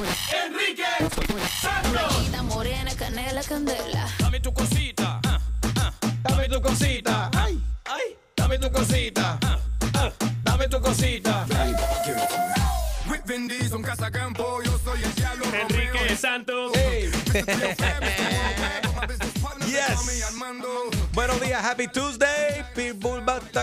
Enrique Santos. Morenita, morena, canela, candela. Dame tu cosita. ah, ah, Dame tu cosita. Ay, ay. Dame tu cosita. ah, Dame tu cosita. With Vin Diesel, un cazacampo, yo soy el diablo. Enrique Santos. Yes. Buenos días, Happy Tuesday.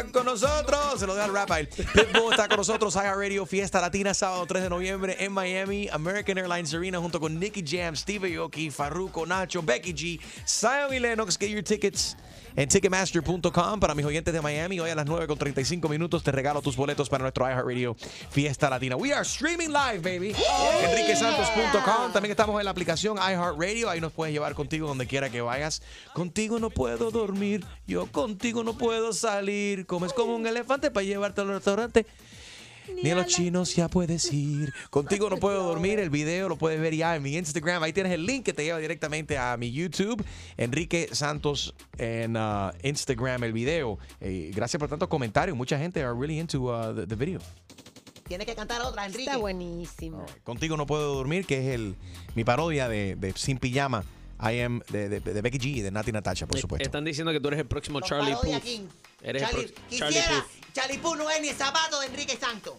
Con nosotros. Se lo deja el rap a él. Pitbull está con nosotros. Radio Fiesta Latina, sábado 3 de noviembre en Miami. American Airlines Arena junto con Nicky Jam, Steve Aoki, Farruko, Nacho, Becky G, Zion y Lennox. Get your tickets en Ticketmaster.com para mis oyentes de Miami. Hoy a las 9 con 35 minutos te regalo tus boletos para nuestro iHeartRadio Fiesta Latina. We are streaming live, baby. EnriqueSantos.com. También estamos en la aplicación iHeartRadio. Ahí nos puedes llevar contigo donde quiera que vayas. Contigo no puedo dormir. Yo contigo no puedo salir. Comes como un elefante para llevarte al restaurante. Ni a los chinos ya puedes ir. Contigo no puedo dormir. El video lo puedes ver ya en mi Instagram. Ahí tienes el link que te lleva directamente a mi YouTube. Enrique Santos en uh, Instagram, el video. Eh, gracias por tantos comentarios. Mucha gente are really into uh, the, the video. Tiene que cantar otra, Enrique. Está buenísimo. Contigo no puedo dormir, que es el mi parodia de, de Sin Pijama. I am de, de- de Becky G y de Nati Natasha, por supuesto. Están diciendo que tú eres el próximo Charlie Puth. Eres el Charlie, quisiera, Puth. Charlie Puth no es ni el zapato de Enrique Santos.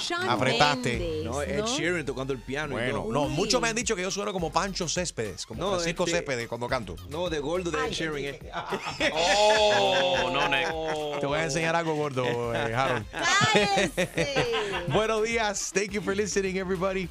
Shawn Apretaste. Mendes, No, Ed ¿no? Sheeran tocando el piano. y Bueno, todo. no, muchos me han dicho que yo sueno como Pancho Céspedes, como No, Francisco este- Céspedes cuando canto. No, de gordo de Ed Sheeran. eh. Oh, no, Nick. Te voy a enseñar algo gordo, eh, Harold. Buenos días. Thank you for listening, everybody.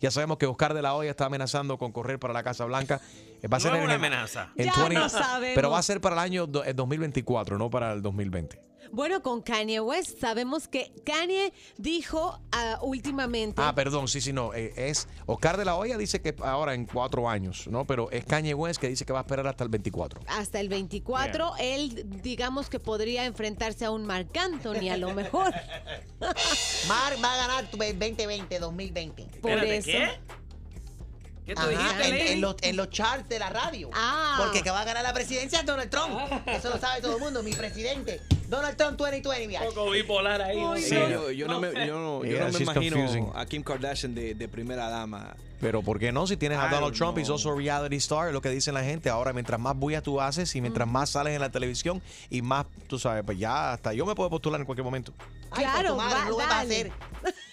Ya sabemos que Oscar de la Hoya está amenazando con correr para la Casa Blanca. Eh, Va a No ser es una amenaza. en Ya 20 lo sabemos. Pero va a ser para el año do- eh, 2024, no para el 2020. Bueno, con Kanye West sabemos que Kanye dijo ah, últimamente. Ah, perdón, sí, sí, no. eh, es Oscar de la Hoya dice que ahora en cuatro años, ¿no? Pero es Kanye West que dice que va a esperar hasta el 24. hasta el 24, él digamos que podría enfrentarse a un Marc Anthony a lo mejor. Mar va a ganar tu 2020, 2020. Por Espérate, eso. ¿qué? ¿Qué tú Ajá, dijiste, en los, en los charts de la radio. Ah. Porque que va a ganar la presidencia es Donald Trump. Eso lo sabe todo el mundo, mi presidente. Donald Trump 2020, Un poco bipolar ahí. ¿no? Sí, yo, yo no me, yo no, yo Yeah, no me she's imagino confusing. a Kim Kardashian de, de primera dama. Pero ¿por qué no? Si tienes a I Donald Trump, he's also a reality star, es lo que dice la gente. Ahora, mientras más bulla tú haces y mientras más sales en la televisión y más, tú sabes, pues ya hasta yo me puedo postular en cualquier momento. Ay, Claro, madre, va- lo va a hacer.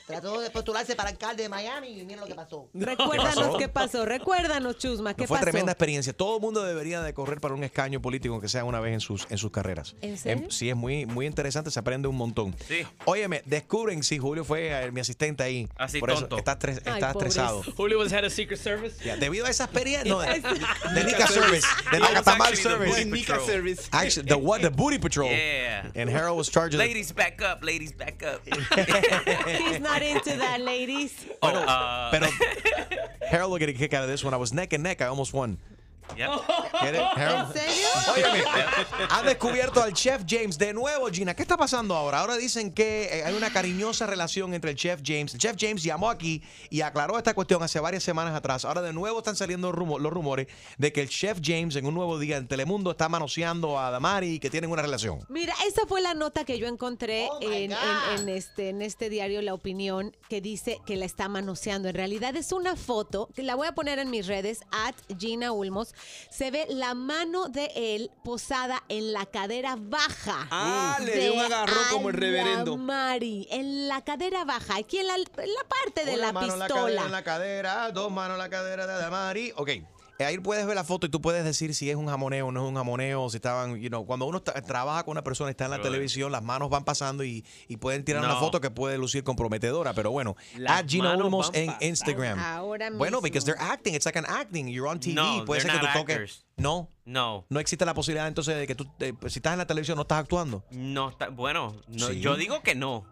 Trató de postularse para alcalde de Miami y mira lo que pasó. Recuérdanos qué pasó, recuérdanos, Chusma, qué No fue pasó. tremenda experiencia. Todo el mundo debería de correr para un escaño político, que sea una vez en sus, en sus carreras. ¿En serio? Em, sí, es muy, muy interesante, se aprende un montón. Sí. Óyeme, descubren si Julio fue eh, mi asistente ahí. Así Por eso está, tres- Ay, está estresado. Julio was head of Secret Service. Ya, debido a esa experiencia, no, de, de Nica Service, de Service. booty Nica patrol. Service. Actually, the what? The Booty Patrol. Yeah. And Harold was charged Ladies, back up. Ladies, back up. He's not into that, ladies. oh, uh, Pero Harold will get a kick out of this one. I was neck and neck. I almost won. Yep. ¿En serio? Óyeme, han descubierto al Chef James de nuevo, Gina. ¿Qué está pasando ahora? Ahora dicen que eh, hay una cariñosa relación entre el Chef James. El Chef James llamó aquí y aclaró esta cuestión hace varias semanas atrás. Ahora de nuevo están saliendo rumo- los rumores de que el Chef James en un nuevo día en Telemundo está manoseando a Damari y que tienen una relación. Mira, esa fue la nota que yo encontré Oh, my en, God. en- en este, en este diario La Opinión que dice que la está manoseando. En realidad es una foto que la voy a poner en mis redes, at Gina Ulmos. Se ve la mano de él posada en la cadera baja. Ah, le dio un agarrón como el reverendo. Mari, en la cadera baja, aquí en la, en la parte de Una la mano en la pistola. cadera, en la cadera, dos manos en la cadera de Damari. Ok. Eh, Ahí puedes ver la foto y tú puedes decir si es un jamoneo o no es un jamoneo, si estaban, you know, cuando uno tra- trabaja con una persona, está en la televisión, las manos van pasando y, y pueden tirar una foto que puede lucir comprometedora, pero bueno, Las at Gina van en. Instagram. Ahora Bueno, mismo. because they're acting, it's like an acting, you're on TV, No, puede ser que tú toques. No, No. no existe la posibilidad entonces de que tú, eh, pues, si estás en la televisión, no estás actuando. No está. Bueno, no, Sí. yo digo que no.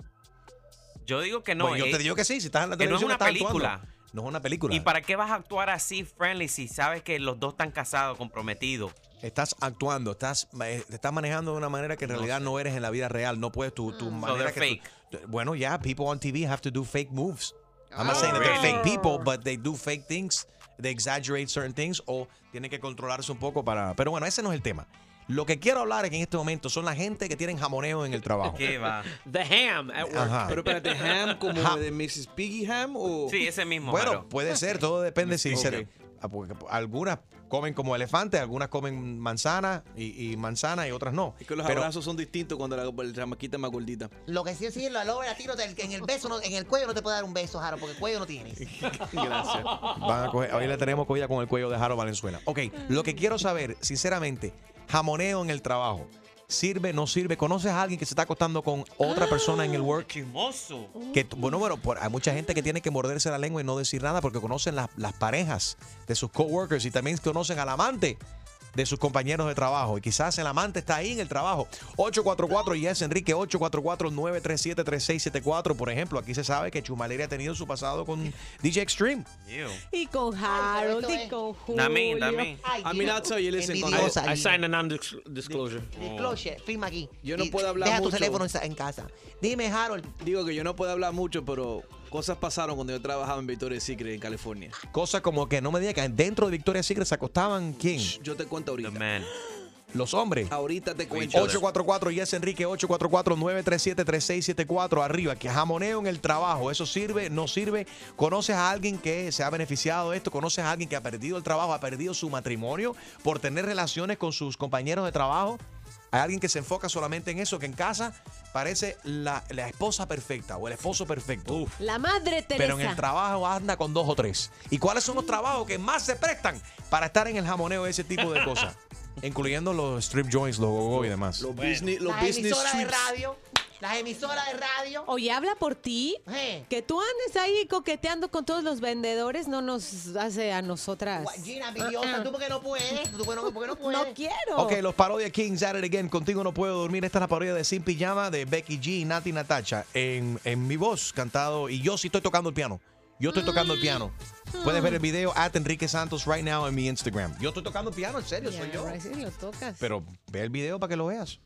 Yo digo que no. Bueno, yo eh, te digo que sí, si estás en la que no es televisión, una estás película. actuando. No es una película. ¿Y para qué vas a actuar así friendly si sabes que los dos están casados, comprometidos? Estás actuando, estás, eh, te estás manejando de una manera que en No realidad sé. no eres en la vida real. No puedes tu, tu manera they're que tú- bueno, ya, people on TV have to do fake moves. I'm not Oh, saying that they're fake people, but they do fake things. They exaggerate certain things o tienen que controlarse un poco para. Pero bueno, ese no es el tema. Lo que quiero hablar en este momento son la gente que tienen jamoneo en el trabajo. ¿Qué va? The ham at work. Ajá. Pero espérate, ham como Ja- de Mrs. Piggy ham o. Sí, ese mismo. Bueno, Jaro. puede ser, todo depende si se- ah, porque algunas comen como elefantes, algunas comen manzana y, y manzana y otras no. Es que los Pero- abrazos son distintos cuando la, la chamaquita es más gordita. Lo que sí es decir, la loba latino, del- en el beso, no- en el cuello no te puede dar un beso, Jaro, porque el cuello no tienes. Gracias. Van a coger- hoy le tenemos cogida con el cuello de Jaro Valenzuela. Ok, lo que quiero saber, sinceramente, jamoneo en el trabajo. ¿Sirve, no sirve? ¿Conoces a alguien que se está acostando con otra persona en el work? Chismoso. Que, bueno, bueno, por- hay mucha gente que tiene que morderse la lengua y no decir nada porque conocen las- las parejas de sus coworkers y también conocen al amante de sus compañeros de trabajo. Y quizás el amante está ahí en el trabajo. 844 y es Enrique 844-937-3674. Por ejemplo, aquí se sabe que Chumaleri ha tenido su pasado con DJ Extreme. Ew. Y con Harold y con Julio. También. Ay, I mean, I'll tell you, listen, cuando- envidiosa, I Gina. signed a non-disclosure. Disclosure, firma aquí. Yo no puedo hablar Deja tu mucho. teléfono en casa. Dime, Harold. Digo que yo no puedo hablar mucho, pero cosas pasaron cuando yo trabajaba en Victoria's Secret en California. Cosas como que no me diga que dentro de Victoria's Secret se acostaban quién? Yo te cuento The ahorita. man. Los hombres. Ahorita te cuento. 844 y es Enrique 844-937-3674 arriba, que jamoneo en el trabajo, ¿eso sirve? ¿No sirve? ¿Conoces a alguien que se ha beneficiado de esto? ¿Conoces a alguien que ha perdido el trabajo, ha perdido su matrimonio por tener relaciones con sus compañeros de trabajo? Hay alguien que se enfoca solamente en eso, que en casa parece la, la esposa perfecta o el esposo perfecto. La madre Teresa. Pero en el trabajo anda con dos o tres. ¿Y cuáles son los trabajos que más se prestan para estar en el jamoneo de ese tipo de cosas? Incluyendo los strip joints, los gogo y demás. Los business, los business de radio. Las emisoras de radio. Oye, habla por ti. Eh. Que tú andes ahí coqueteando con todos los vendedores no nos hace a nosotras. Gua- Gina, envidiosa, tú porque no puedes. Tú porque no, porque no puedes. No quiero. Ok, los Parodia Kings at it again. Contigo no puedo dormir. Esta es la parodia de Sin Pijama de Becky G y Nati Natacha. En, en mi voz, cantado. Y yo sí estoy tocando el piano. Yo estoy tocando el piano. Puedes ver el video at Enrique Santos right now en mi Instagram. Yo estoy tocando el piano, en serio, soy yo. Yeah, right, sí, lo tocas. Pero ve el video para que lo veas.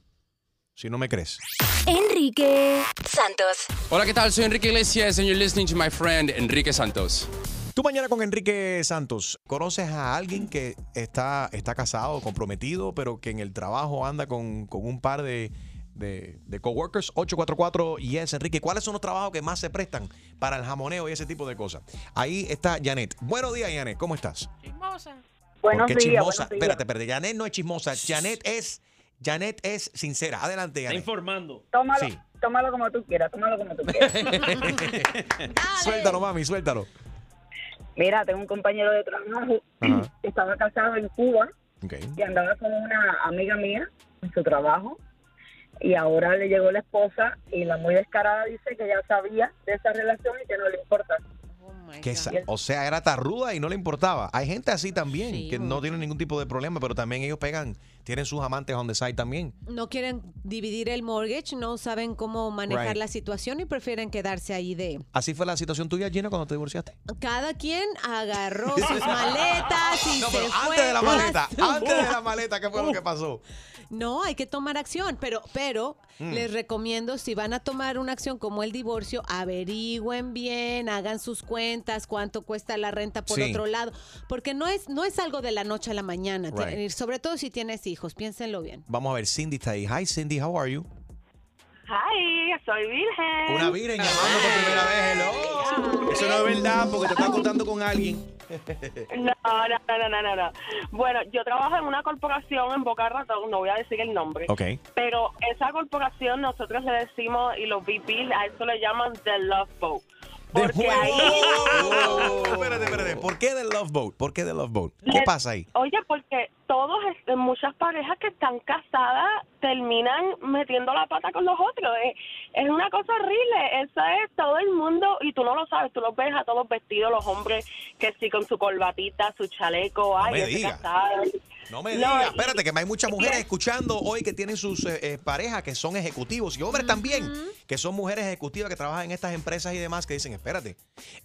Si no me crees. Enrique Santos. Hola, ¿qué tal? Soy Enrique Iglesias and you're listening to my friend Enrique Santos. Tú mañana con Enrique Santos, ¿conoces a alguien que está, está casado, comprometido, pero que en el trabajo anda con, con un par de, de, de coworkers? 844 yes, Enrique. ¿Cuáles son los trabajos que más se prestan para el jamoneo y ese tipo de cosas? Ahí está Janet. Buenos días, Janet. ¿Cómo estás? Buenos ¿Por qué días, chismosa? buenos días. Espérate, espérate. Janet no es chismosa. Janet es, Janet es sincera. Adelante, Está Janet. informando. Tómalo, Sí. tómalo como tú quieras, tómalo como tú quieras. suéltalo, mami, suéltalo. Mira, tengo un compañero de trabajo Ajá. que estaba casado en Cuba Ok. y andaba con una amiga mía en su trabajo y ahora le llegó la esposa y la muy descarada dice que ya sabía de esa relación y que no le importa. Que esa- o sea, era tarruda y no le importaba. Hay gente así también, Sí, que no tienen ningún tipo de problema, pero también ellos pegan, tienen sus amantes on the side también. No quieren dividir el mortgage, no saben cómo manejar Right. la situación y prefieren quedarse ahí de... Así fue la situación tuya, Gina, cuando te divorciaste. Cada quien agarró sus maletas y No, se pero fue. antes de la maleta, antes de la maleta, ¿qué fue lo que pasó? No, hay que tomar acción, pero, pero Mm. les recomiendo si van a tomar una acción como el divorcio, averigüen bien, hagan sus cuentas, cuánto cuesta la renta por Sí. otro lado, porque no es no es algo de la noche a la mañana, Right. Sobre todo si tienes hijos, piénsenlo bien. Vamos a ver, Cindy está ahí. Hi, Cindy, how are you? Hi, soy virgen. Una virgen llamando por primera vez, hello. Eso no es verdad porque te estás contando con alguien. No, no, no, no, no, no. Bueno, yo trabajo en una corporación en Boca Ratón, no voy a decir el nombre. Ok. Pero esa corporación nosotros le decimos, y los VP a eso le llaman The Love Boat. De Porque ahí... Oh, espérate, espérate. ¿Por qué del Love Boat? ¿Por qué del Love Boat? ¿Qué pasa ahí? Oye, porque todos, muchas parejas que están casadas terminan metiendo la pata con los otros. Es, es una cosa horrible. Eso es todo el mundo, y tú no lo sabes, tú los ves a todos vestidos, los hombres que sí con su corbatita, su chaleco, ay, me diga. casada. No me digas, espérate, que hay muchas mujeres escuchando hoy que tienen sus eh, eh, parejas que son ejecutivos y hombres también, que son mujeres ejecutivas que trabajan en estas empresas y demás que dicen, espérate,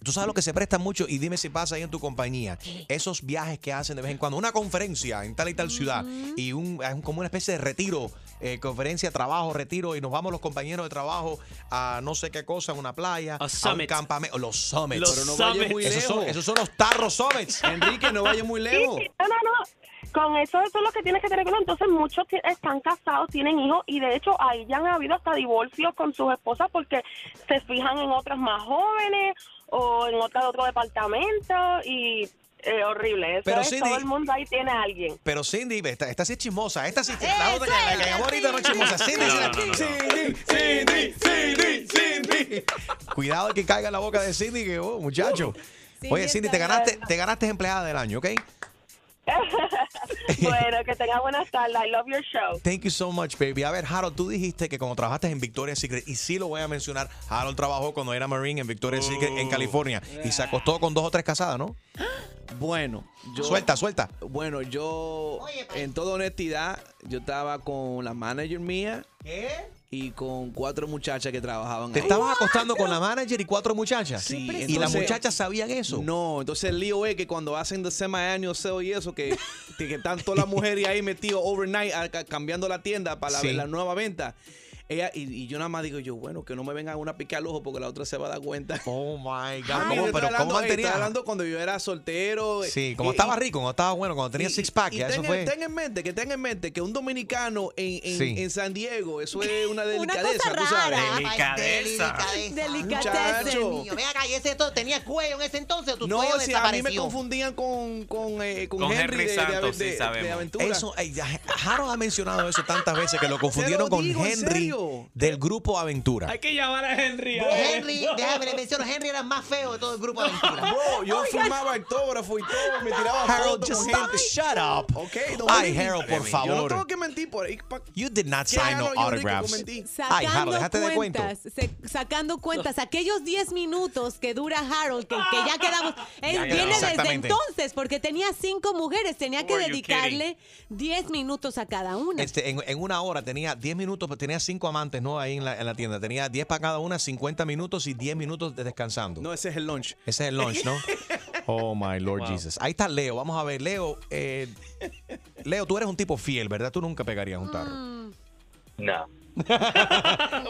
tú sabes lo que se presta mucho y dime si pasa ahí en tu compañía, esos viajes que hacen de vez en cuando, una conferencia en tal y tal ciudad y un, es como una especie de retiro, eh, conferencia, trabajo, retiro y nos vamos los compañeros de trabajo a no sé qué cosa, a una playa, a, un campamento, los summits. Los Pero no vayas summits. muy esos, lejos. son, esos son los tarros summits. Enrique, no vayas muy Sí, lejos. sí, no, no, no. Con eso eso es lo que tienes que tener cuidado. Entonces muchos están casados, tienen hijos y de hecho ahí ya han habido hasta divorcios con sus esposas porque se fijan en otras más jóvenes o en otras de otro departamento y eh, horrible. Eso Pero es, Cindy- todo el mundo ahí tiene a alguien. Pero Cindy, esta, esta sí es chismosa. Esta sí, la otra que la que llamó ahorita no es chismosa. Cindy, No, sí la- no, no, no. Cindy, Cindy, Cindy, Cindy. Cuidado que caiga en la boca de Cindy, que oh, muchacho. Oye, Cindy, te ganaste, te ganaste empleada del año, ¿ok? bueno, que tenga buenas tardes. I love your show. Thank you so much, baby. A ver, Harold, tú dijiste que cuando trabajaste en Victoria's Secret, y sí lo voy a mencionar, Harold trabajó cuando era Marine en Victoria's Secret en California y se acostó con dos o tres casadas, ¿no? Bueno, yo. Suelta, suelta. Bueno, yo, en toda honestidad, yo estaba con la manager mía. ¿Qué? Y con cuatro muchachas que trabajaban ¿Te ahí. estabas acostando con la manager y cuatro muchachas? Sí, ¿Y las muchachas sabían eso? No, entonces el lío es que cuando hacen de semi-annual sale y eso, que, que, que están todas las mujeres ahí metidas overnight a- cambiando la tienda para la, Sí. la nueva venta. Ella, y, y yo nada más digo yo, bueno, que no me vengan una a picar el ojo porque la otra se va a dar cuenta. Oh my God. Pero hablando, ¿cómo eh, mantenía? hablando cuando yo era soltero. Sí, como Y- estaba y- rico, cuando estaba bueno, cuando tenía six pack, y ya eso ten, fue. ten en mente, que ten en mente que un dominicano en, en, Sí. en San Diego, eso es una Una delicadeza, cosa tú sabes. rara. Delicadeza. Muchacho. Mío, ven acá, ¿y ese todo tenía cuello en ese entonces tu No, cuello si a mí me confundían con, con, eh, con, Con Henry, Henry de, de, Santos, de- sí de sabemos. aventura. Eso, ay, ya, Harold ha mencionado eso tantas veces que lo confundieron con digo, ¿en Henry serio? del grupo Aventura. Hay que llamar a Henry. a. Henry, déjame le menciono, Henry era el más feo de todo el grupo aventura. Bro, yo firmaba autógrafo y todo, me tiraba Harold, fotos just con stop, gente. shut up. Ok, no Ay, Harold, por Yo no favor. tengo que mentir por You did not ¿Qué sign no autographs. Ay, Sacando Harold, déjate de cuento. cuentas, se- sacando cuentas, aquellos 10 minutos que dura Harold, que, que ya quedamos, él Ya, ya, viene desde entonces, porque tenía cinco mujeres, tenía que dedicarle 10 minutos a cada una. Este, en, en una hora tenía 10 minutos, pero tenía 5 amantes, ¿no? Ahí en la, en la tienda. Tenía 10 para cada una, 50 minutos y 10 minutos de descansando. No, ese es el lunch. Ese es el lunch, ¿no? Oh my Lord Wow. Jesus. Ahí está Leo. Vamos a ver, Leo. eh, Leo, tú eres un tipo fiel, ¿verdad? Tú nunca pegarías un tarro. No.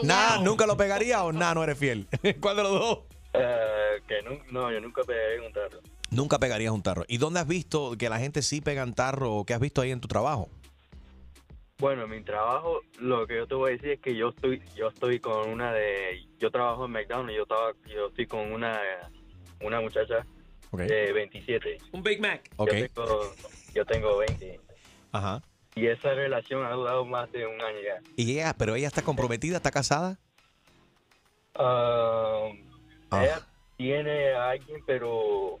Nada, nunca lo pegarías o nada, no eres fiel. ¿Cuál de los dos? Eh, que nu- no, yo nunca pegué un tarro. Nunca pegarías un tarro. ¿Y dónde has visto que la gente sí pegan tarro o qué has visto ahí en tu trabajo? Bueno, en mi trabajo, lo que yo te voy a decir es que yo estoy, yo estoy con una de, yo trabajo en McDonald's, yo estaba, yo estoy con una, una muchacha De 27. Un Big Mac. Ok. Yo tengo, yo tengo 20. Ajá. Y esa relación ha durado más de un año ya. ¿Y ella, pero ella está comprometida, está casada? Um, Ah. Ella tiene a alguien, pero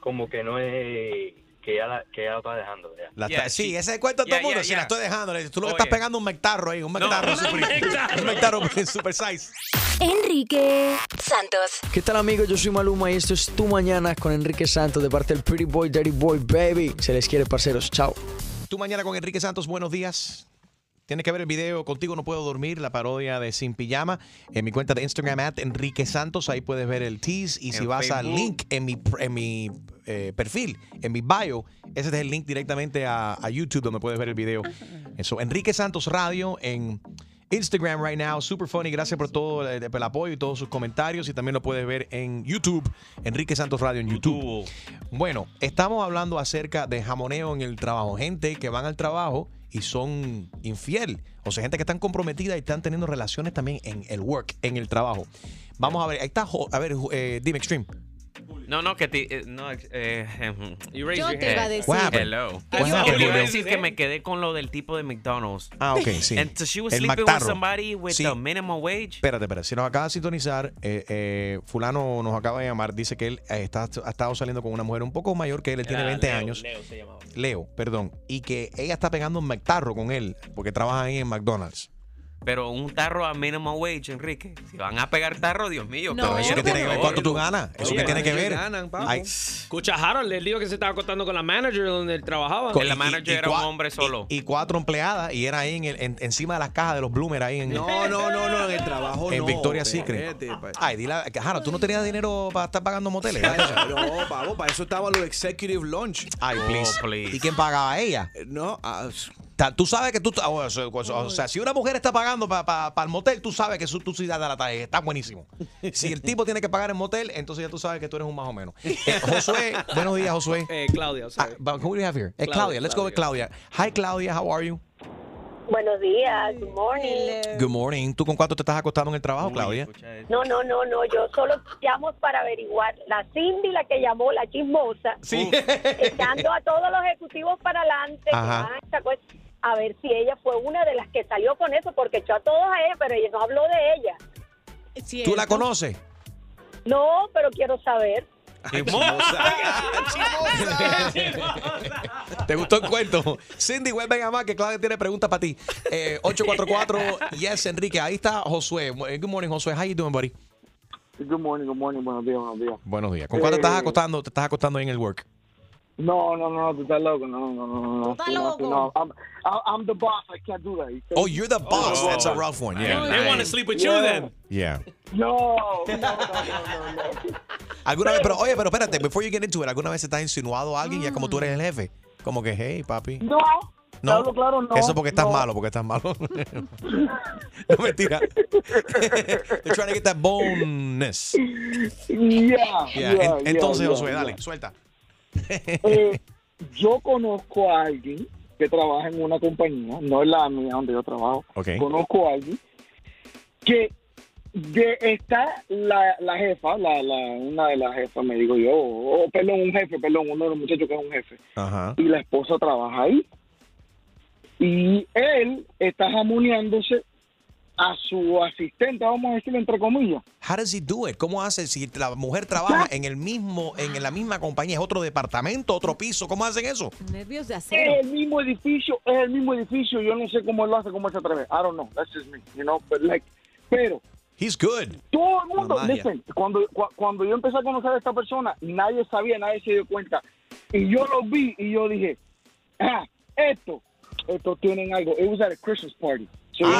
como que no es que la, que ella lo está dejando. ya. La Yeah, está- sí, she- ese es el cuento de todo Yeah, el mundo. yeah, Si yeah. la estoy dejando, tú lo que estás pegando un mectarro ahí, un mectarro No. super, Mectarro. un mectarro super size. Enrique Santos. ¿Qué tal amigos? Yo soy Maluma y esto es Tu Mañana con Enrique Santos de parte del Pretty Boy, Dirty Boy, Baby. Se les quiere, parceros. Chao. Tú mañana con Enrique Santos, buenos días. Tienes que ver el video Contigo No Puedo Dormir, la parodia de Sin Pijama, en mi cuenta de Instagram, at Enrique Santos. Ahí puedes ver el tease. Y si vas al link en mi, en mi eh, perfil, en mi bio, ese es el link directamente a, a YouTube donde puedes ver el video. Eso, Enrique Santos Radio en Instagram right now. Super funny. Gracias por todo el, el apoyo y todos sus comentarios. Y también lo puedes ver en YouTube, Enrique Santos Radio en YouTube. Bueno, estamos hablando acerca de jamoneo en el trabajo. Gente que van al trabajo y son infiel. O sea, gente que están comprometida y están teniendo relaciones también en el work, en el trabajo. Vamos a ver, ahí está, a ver, eh, dime Extreme. No, no, que te, eh, no, eh, You raise Yo your te iba a decir. What happened? Hello. What happened, te iba a decir que me quedé con lo del tipo de McDonald's. Ah, ok, sí. And so she was El sleeping with Mactarro. somebody with Sí. the minimum wage. Espérate, espérate. Si nos acaba de sintonizar, eh, eh, fulano nos acaba de llamar. Dice que él eh, está, ha estado saliendo con una mujer un poco mayor que él. Él tiene Era 20 Leo, años. Leo se llamaba. Leo, perdón. Y que ella está pegando un McTarro con él porque trabaja ahí en McDonald's. Pero un tarro a minimum wage, Enrique. Si van a pegar tarro, Dios mío. No. Pero eso que tiene que ver cuánto tú ganas. Eso Oye, que tiene que ver. ganan, Escucha, Harold, el lío que se estaba acostando con la manager donde él trabajaba. Con- la manager era un hombre solo. Y, y cuatro empleadas y era ahí en el- en- encima de las cajas de los Bloomer ahí en, No, no, no, no, en el trabajo en no. Victoria's Secret. pa- Ay, dile, a- Jaro, tú no tenías dinero para estar pagando moteles. No, pavo, para eso estaban los executive lunch. Ay, please. Oh, please. ¿Y quién pagaba a ella? No, Ta- Tú sabes que tú, ah, o sea, o sea, si una mujer está pagando para el motel, tú sabes que eso, tú sí das la talla, está buenísimo. Si el tipo tiene que pagar el motel, entonces ya tú sabes que tú eres un más o menos. Eh, Josué, buenos días, Josué. Eh, Claudia, sorry. Ah, but who do we have here? Eh, Claudia, Claudia, let's go with Claudia. Hi, Claudia, how are you? Buenos días, good morning. Good morning. ¿Tú con cuánto te estás acostando en el trabajo, Claudia? No, no, no, no, yo solo llamo para averiguar. La Cindy, la que llamó, la chismosa, Sí. echando a todos los ejecutivos para adelante, que Ajá. van a esta cuest- a ver si ella fue una de las que salió con eso, porque echó a todos a ella, pero ella no habló de ella. ¿Tú la conoces? No, pero quiero saber. ¿Te gustó el cuento? Cindy, vuelve a llamar que Claudia tiene preguntas para ti. Eh, 844 Yes, Enrique. Ahí está Josué. Eh, Good morning, Josué. How you doing, buddy? Good morning, good morning, buenos días, buenos días. Buenos días. ¿Con cuánto Eh, estás acostando? ¿Te estás acostando ahí en el work? No, no, no, tú estás loco, no, no, no, no. estás tú no, tú loco? no. I'm, I'm the boss, I can't do that. Oh, you're the boss. That's a rough one. Yeah. They want to sleep with you then. Yeah. No, no, no, no, no. ¿Alguna vez, pero oye, pero espérate, before you get into it, ¿alguna vez se te ha insinuado a alguien ya como tú eres el jefe? Como que, hey, papi. No, No, claro, claro, no. Eso porque estás no. malo, porque estás malo. no, mentira. They're trying to get that bonus. Yeah, Yeah, yeah, en- entonces, yeah, Josué, yeah. dale, suelta. Eh, yo conozco a alguien que trabaja en una compañía, no es la mía donde yo trabajo. Conozco a alguien que de, está la, la jefa, la, la, una de las jefas, me digo yo, o perdón, un jefe, perdón, uno de los muchachos que es un jefe. Ajá. y la esposa trabaja ahí. Y él está jamoneándose a su asistente, vamos a decirlo entre comillas. How does he do it? ¿Cómo hace si la mujer trabaja en el mismo, en la misma compañía, es otro departamento, otro piso? ¿Cómo hacen eso? Nervios de acero. Es el mismo edificio, es el mismo edificio. Yo no sé cómo él lo hace, cómo se atreve. I don't know, that's just me, you know, but like, pero He's good. todo el mundo, listen, cuando, cu- cuando yo empecé a conocer a esta persona, nadie sabía, nadie se dio cuenta. Y yo lo vi y yo dije, ah, esto, esto tienen algo. It was at a Christmas party. The little-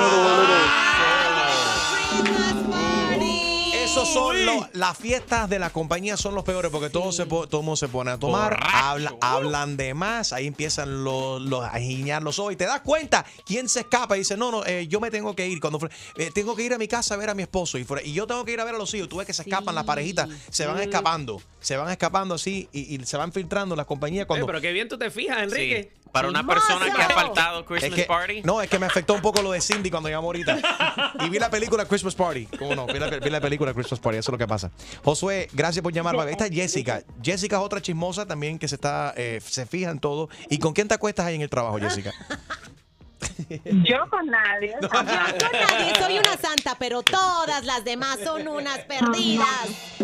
Esos son los, las fiestas de la compañía son los peores porque todo, se, todo el mundo se pone a tomar, habla- hablan de más, ahí empiezan los, los, a giñar los ojos y te das cuenta quién se escapa y dice, no, no, eh, yo me tengo que ir, cuando eh, tengo que ir a mi casa a ver a mi esposo y, fuera- y yo tengo que ir a ver a los hijos, tú ves que se escapan las parejitas, se van escapando, se van escapando así y, y se van filtrando las compañías Eh, cuando... pero qué bien tú te fijas, Enrique. Para una persona que ha faltado Es Christmas que- Party. No, es que me afectó un poco lo de Cindy cuando llamó ahorita. Y vi la película Christmas Party. ¿Cómo no? Vi la, vi la película Christmas Party, eso es lo que pasa. Josué, gracias por llamar. Ahí está Jessica. Jessica es otra chismosa también que se está, eh, se fija en todo. ¿Y con quién te acuestas ahí en el trabajo, Jessica? Yo con nadie. Yo con nadie soy una santa, pero todas las demás son unas perdidas.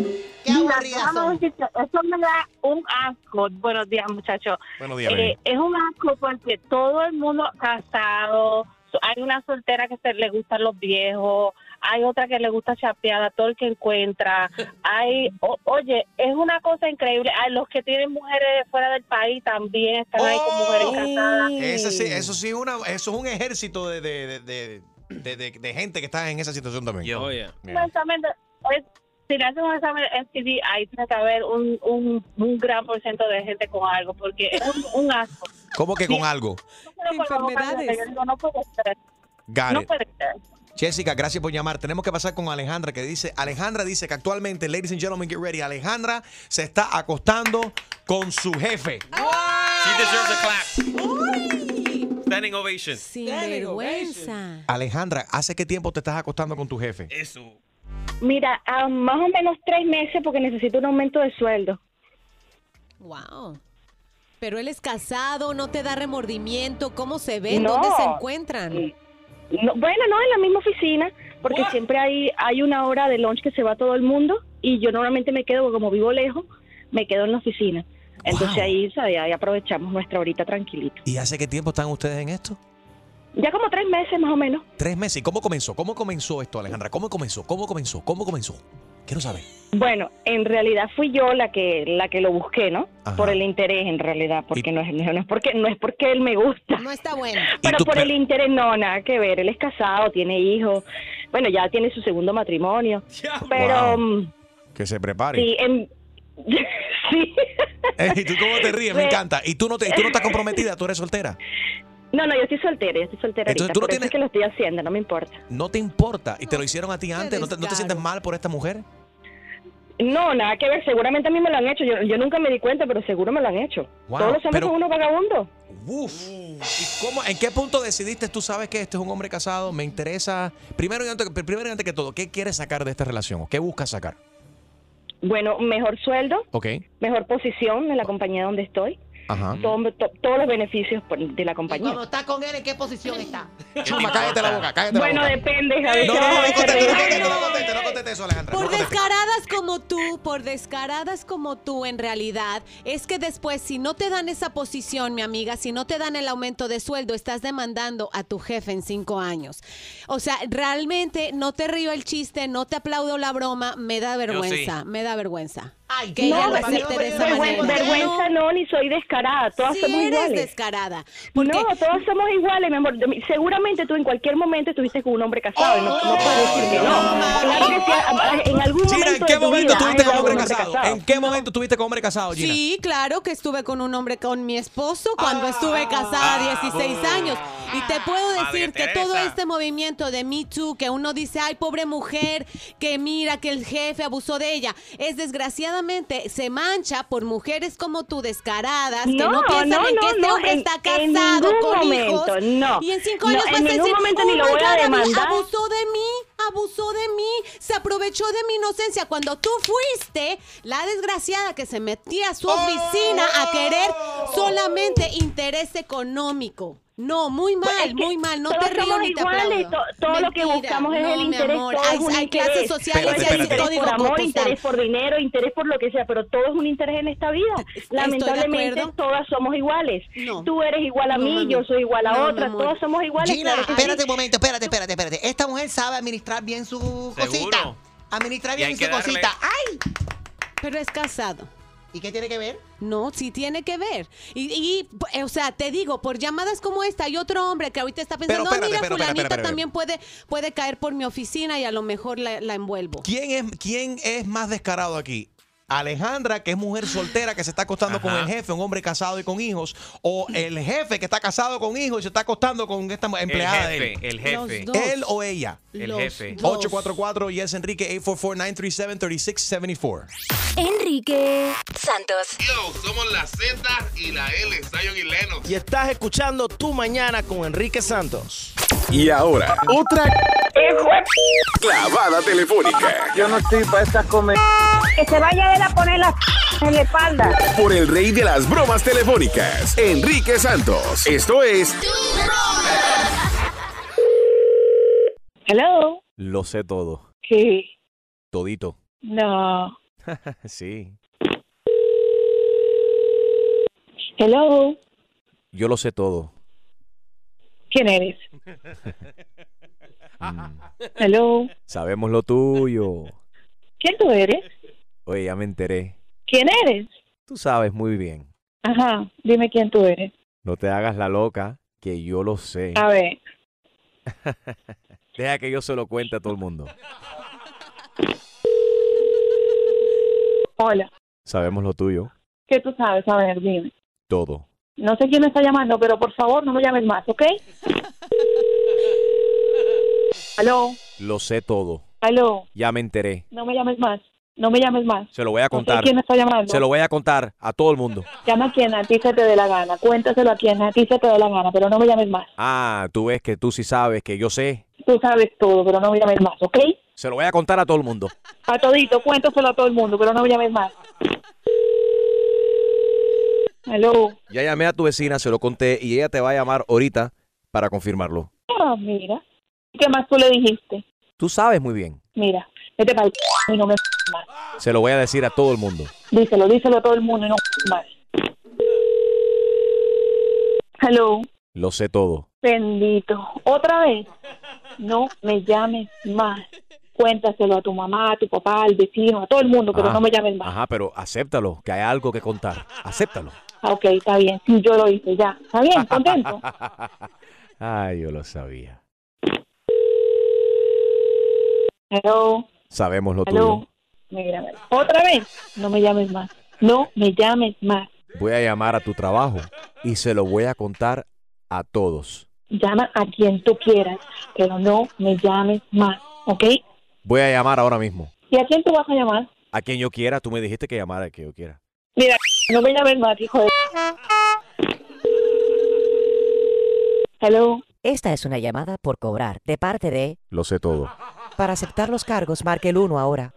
Qué aburridas Eso me da un asco. Buenos días, muchachos. Buenos días, Eh, es un asco porque todo el mundo casado. Hay una soltera que se le gustan los viejos. Hay otra que le gusta chapear a todo el que encuentra. Hay, o- oye, es una cosa increíble. Hay los que tienen mujeres fuera del país también están ahí con mujeres casadas. Ese sí, eso sí es una, eso es un ejército de, de, de, de- de- de- de gente que está en esa situación también. Oh, yeah. es- si le hacen un examen de MTV, ahí tiene que haber un, un, un gran por ciento de gente con algo, porque es un, un asco. ¿Cómo que con algo? Enfermedades. Yo digo, no puede ser. Got No it. puede ser. Jessica, gracias por llamar. Tenemos que pasar con Alejandra que dice, Alejandra dice que actualmente, ladies and gentlemen, get ready, Alejandra se está acostando con su jefe. She deserves a clap. Standing ovation. Sin vergüenza. Alejandra, ¿hace qué tiempo te estás acostando con tu jefe? Eso. Mira, a más o menos tres meses porque necesito un aumento de sueldo. Wow. Pero él es casado, no te da remordimiento. ¿Cómo se ven? No. ¿Dónde se encuentran? No, bueno, no, en la misma oficina, porque siempre hay, hay una hora de lunch que se va todo el mundo y yo normalmente me quedo, como vivo lejos, me quedo en la oficina. Entonces ahí, ¿sabes? ahí aprovechamos nuestra horita tranquilito. ¿Y hace qué tiempo están ustedes en esto? Ya como tres meses más o menos. Tres meses. ¿Y cómo comenzó? ¿Cómo comenzó esto, Alejandra? ¿Cómo comenzó? ¿Cómo comenzó? ¿Cómo comenzó? Quiero saber. Bueno, en realidad fui yo la que la que lo busqué, ¿no? Ajá. Por el interés, en realidad, porque no es, no es porque no es porque él me gusta. No está bueno. Pero por pero- el interés no, nada que ver. Él es casado, tiene hijos. Bueno, ya tiene su segundo matrimonio. Pero Wow. mm, Que se prepare. sí, en, sí. Ey, ¿Y tú cómo te ríes? Me Ve- encanta. ¿Y tú no, te, tú no estás comprometida? ¿Tú eres soltera? No, no, yo estoy soltera, yo estoy soltera Entonces, ahorita, ¿tú no por eso tienes- es que lo estoy haciendo, no me importa. No te importa. Y te lo hicieron a ti antes. ¿No te, no te sientes mal por esta mujer? No, nada que ver, seguramente a mí me lo han hecho, yo, yo nunca me di cuenta, pero seguro me lo han hecho. Wow, Todos los hombres pero- son unos vagabundos. Uf. ¿Y cómo, en qué punto decidiste tú sabes que este es un hombre casado? Me interesa. Primero y antes, primero y antes que todo, ¿qué quieres sacar de esta relación? ¿O qué buscas sacar? Bueno, mejor sueldo, Ok. mejor posición en la compañía donde estoy, Ajá. todo- to- todos los beneficios de la compañía. Cuando está con él, ¿en qué posición está? Chuma, cállate la boca, cállate Bueno, la boca. depende, Javier. No, ¿qué no, no, no conteste, no conteste, no conteste eso, Alejandra. Por no descaradas como tú, por descaradas como tú en realidad, es que después si no te dan esa posición, mi amiga, si no te dan el aumento de sueldo, estás demandando a tu jefe en cinco años. O sea, realmente no te río el chiste, no te aplaudo la broma, me da vergüenza, me da vergüenza. Ay, que ella no, lo acepte de esa vergüenza, vergüenza no, ni soy descarada, todas Sí somos eres iguales. descarada. No, todas somos iguales, mi amor. Seguramente tú en cualquier momento estuviste con un hombre casado y no, no puedes decir que no. Claro que sí, a- en algún momento ¿en qué de tu momento estuviste con estado hombre casado? ¿En qué momento estuviste con hombre casado, Gina? Sí, claro que estuve con un hombre, con mi esposo, cuando estuve casada 16 años. Y te puedo decir que todo este movimiento de Me Too, que uno dice, ay, pobre mujer, que mira que el jefe abusó de ella, es desgraciadamente se mancha por mujeres como tú, descaradas, que no No, piensan no, en que no, este no, hombre en- está casado con momento, hijos. no. Y en cinco No, años en vas a decir, momento "Oh ni lo voy a demandar". abusó de mí, abusó de mí, se aprovechó de mi inocencia. Cuando tú fuiste la desgraciada que se metía a su oficina a querer solamente interés económico. No, muy mal, Pues es que muy mal. No te río somos ni te iguales, aplaudo. to- todo lo que Mentira, buscamos es no, el interés, amor. todo Hay, es un hay interés. clases sociales ser hay interés código por amor, interés por dinero, interés por lo que sea, pero todo es un interés en esta vida. Lamentablemente todas somos iguales. Tú eres igual a mí, yo soy igual a No, otra, todos somos iguales. Gina, claro espérate un momento, espérate, espérate, espérate. Esta mujer sabe administrar bien su cosita. Administrar Y bien su darle- cosita. ¡Ay! Pero es casado. ¿Y qué tiene que ver? No, sí tiene que ver. Y, y, eh, o sea, te digo, por llamadas como esta, hay otro hombre que ahorita está pensando, espérate, "Ah, mira, pero, fulanita espérate, espérate. también puede, puede caer por mi oficina y a lo mejor la, la envuelvo. ¿Quién es, ¿Quién es más descarado aquí? Alejandra, que es mujer soltera que se está acostando con el jefe, un hombre casado y con hijos, o el jefe que está casado con hijos y se está acostando con esta empleada de jefe, él. el jefe. Él o ella. El Los jefe. dos. 844 Yes Enrique 844-937-3674. Enrique Santos. Yo, somos la Z y la L, Zion y Lennox. Y estás escuchando Tu Mañana con Enrique Santos. Y ahora, otra clavada telefónica Yo no estoy para estas comer. Que se vaya él a poner la en la espalda. por el rey de las bromas telefónicas, Enrique Santos. Esto es Hello. Lo sé todo. ¿Qué? Todito. No. sí. Hello. Yo lo sé todo. ¿Quién eres? Hello. Sabemos lo tuyo. ¿Quién tú eres? Oye, ya me enteré. ¿Quién eres? Tú sabes muy bien. Ajá. Dime quién tú eres. No te hagas la loca, que yo lo sé. A ver. Deja que yo se lo cuente a todo el mundo. Hola. Sabemos lo tuyo. ¿Qué tú sabes? A ver, dime. Todo. No sé quién me está llamando, pero por favor no me llames más, ¿ok? Aló. Lo sé todo. Aló. Ya me enteré. No me llames más. No me llames más. Se lo voy a No sé contar. quién me está llamando. Se lo voy a contar a todo el mundo. Llama a quien a ti se te dé la gana. Cuéntaselo a quien a ti se te dé la gana, pero no me llames más. Ah, tú ves que tú sí sabes que yo sé. Tú sabes todo, pero no me llames más, ¿ok? Se lo voy a contar a todo el mundo. A todito, cuéntaselo a todo el mundo, pero no me llames más. Aló. Ya llamé a tu vecina, se lo conté y ella te va a llamar ahorita para confirmarlo. Ah, mira. ¿Qué más tú le dijiste? Tú sabes muy bien. Mira, vete para el y no me más. Se lo voy a decir a todo el mundo. Díselo, díselo a todo el mundo y no más. Hello. Lo sé todo. Bendito. Otra vez. No me llames más. Cuéntaselo a tu mamá, a tu papá, al vecino, a todo el mundo, pero Ajá. no me llames más. Ajá, pero acéptalo, que hay algo que contar. Acéptalo. Ah, Ok, está bien. Sí, yo lo hice ya. ¿Está bien? ¿Contento? Ay, yo lo sabía. Hello. Sabemos lo Hello. tuyo. Mira, mira. Otra vez. No me llames más. No me llames más. Voy a llamar a tu trabajo y se lo voy a contar A todos. Llama a quien tú quieras, pero no me llames más, ¿ok? Voy a llamar ahora mismo. ¿Y a quién tú vas a llamar? A quien yo quiera. Tú me dijiste que llamara a quien yo quiera. Mira, no me llames más, hijo de... Hello. Esta es una llamada por cobrar de parte de... Lo sé todo. Para aceptar los cargos, marque el 1 ahora.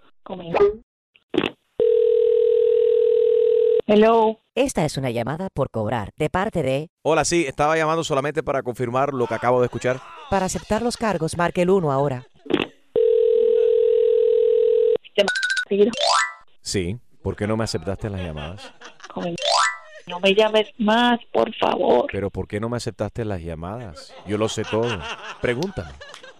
Hello. Esta es una llamada por cobrar de parte de... Hola, sí. Estaba llamando solamente para confirmar lo que acabo de escuchar. Para aceptar los cargos, marque el 1 ahora. Sí. ¿Por qué no me aceptaste las llamadas? No me llames más, por favor. Pero ¿por qué no me aceptaste las llamadas? Yo lo sé todo. Pregúntame.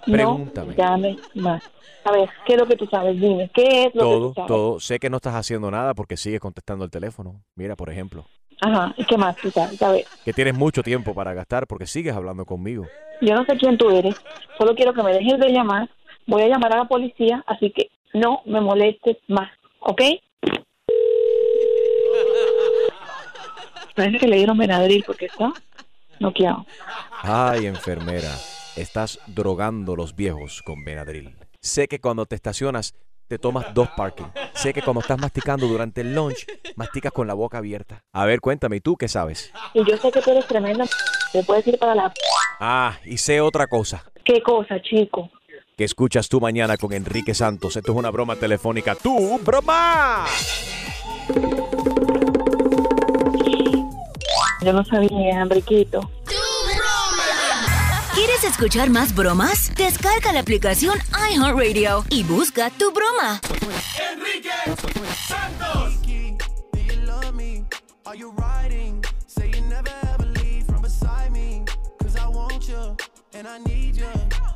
No Pregúntame. me llames más. A ver, ¿qué es lo que tú sabes? Dime, ¿qué es lo que Todo, tú sabes? todo. Sé que no estás haciendo nada porque sigues contestando el teléfono. Mira, por ejemplo, Ajá, ¿y qué más tú sabes? A ver, que tienes mucho tiempo para gastar porque sigues hablando conmigo. yo no sé quién tú eres. Solo quiero que me dejes de llamar. Voy a llamar a la policía, así que no me molestes más, ¿ok? Parece que le dieron Benadryl porque está noqueado. Ay, enfermera, estás drogando los viejos con Benadryl. Sé que cuando te estacionas te tomas dos parking. Sé que cuando estás masticando durante el lunch, masticas con la boca abierta. A ver, cuéntame, ¿y tú qué sabes? Y yo sé que tú eres tremenda. Te puedes ir para la... Ah, y sé otra cosa. ¿Qué cosa, chico? Que escuchas tú mañana con Enrique Santos. Esto es una broma telefónica. ¡Tú, broma! Yo no sabía, Enriquito. ¿Quieres escuchar más bromas? Descarga la aplicación iHeartRadio y busca tu broma. Enrique Santos. Do you love me? Are you riding? Say you never ever leave from beside me. Cause I want you and I need you.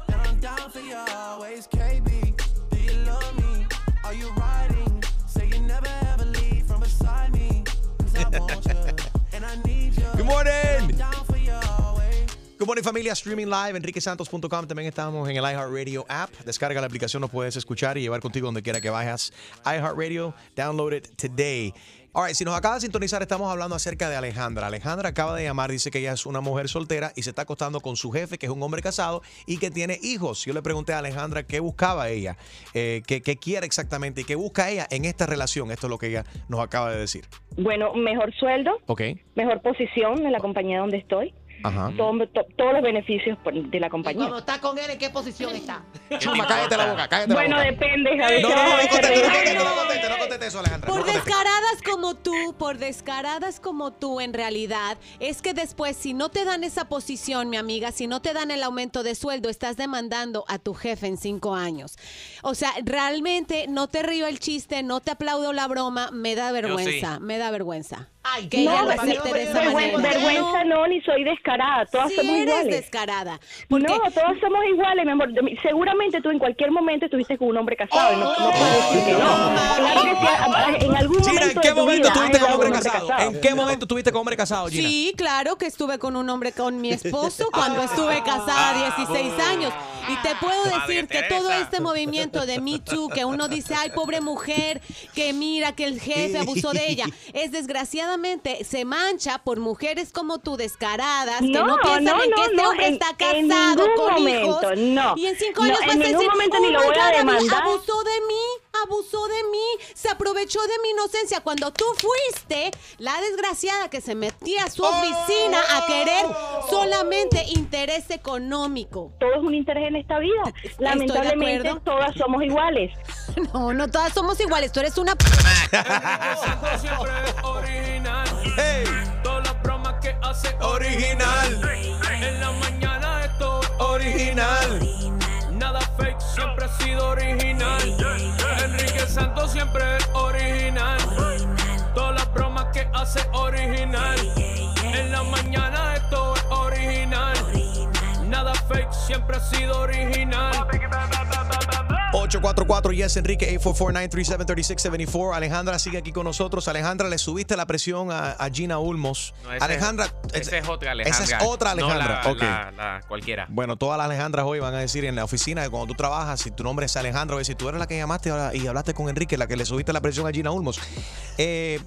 And I'm down for you always, KB. Do you love me? Are you riding? Say you never ever leave from beside me. Cause I want you and I need you. Good morning. Good morning familia, streaming live, enriquesantos.com. También estamos en el iHeartRadio app. Descarga la aplicación, nos puedes escuchar y llevar contigo donde quiera que vayas. iHeartRadio, download it today. All right, si nos acaba de sintonizar, estamos hablando acerca de Alejandra. Alejandra acaba de llamar, dice que ella es una mujer soltera y se está acostando con su jefe, que es un hombre casado y que tiene hijos. Yo le pregunté a Alejandra qué buscaba ella, eh, qué, qué quiere exactamente y qué busca ella en esta relación. Esto es lo que ella nos acaba de decir. Bueno, mejor sueldo, Ok. mejor posición en la compañía donde estoy. Ajá. Todo- to- todos los beneficios de la compañía. Cuando está con él, ¿en qué posición está? Chuma, cállate la boca, cállate Bueno, la boca. depende, Javi. No, no, no, no conteste, no conteste, no conteste, no conteste eso, Alejandra. Por no descaradas como tú, por descaradas como tú en realidad, es que después si no te dan esa posición, mi amiga, si no te dan el aumento de sueldo, estás demandando a tu jefe en cinco años. O sea, realmente no te río el chiste, no te aplaudo la broma, me da vergüenza, me da vergüenza. Ay, que ella No, lo de esa vergüenza, no, ni soy descarada. Todas Sí somos eres iguales. descarada. No, todas somos iguales, mi amor. Seguramente tú en cualquier momento estuviste con un hombre casado. no, no puedes decir que no. Claro que sí, en algún Chira, momento ¿en qué de tu momento vida estuviste con hombre estado casado? ¿En qué momento estuviste con hombre casado, Gina? Sí, claro que estuve con un hombre, con mi esposo, cuando estuve casada 16 años. Y te puedo decir que todo este movimiento de Me Too, que uno dice, ay, pobre mujer, que mira que el jefe abusó de ella, es desgraciadamente se mancha por mujeres como tú, descaradas, que no, No, piensan no, en que no, este no, hombre en- está casado con momento, hijos. no. Y en cinco No, años en vas a decir, momento ni "Oh lo voy a demandar". abusó de mí, abusó de mí, se aprovechó de mi inocencia. Cuando tú fuiste la desgraciada que se metía a su oficina a querer solamente interés económico. Todo es un interés en esta vida. Lamentablemente todas somos iguales. No, no todas somos iguales. Tú eres una... siempre es original. Todas las bromas que hace original. Siempre es original. Todas las bromas que hace original. En la mañana esto es original. Nada fake, siempre ha sido original. 844 Yes Enrique 844-937-3674 Alejandra sigue aquí con nosotros Alejandra le subiste la presión a, a Gina Ulmos No, esa Alejandra es, esa es otra Alejandra. esa es otra No Alejandra la- la- la cualquiera. Bueno, todas las Alejandras hoy van a decir en la oficina que cuando tú trabajas, si tu nombre es Alejandra, o si tú eres la que llamaste ahora y hablaste con Enrique, la que le subiste la presión a Gina Ulmos. Eh,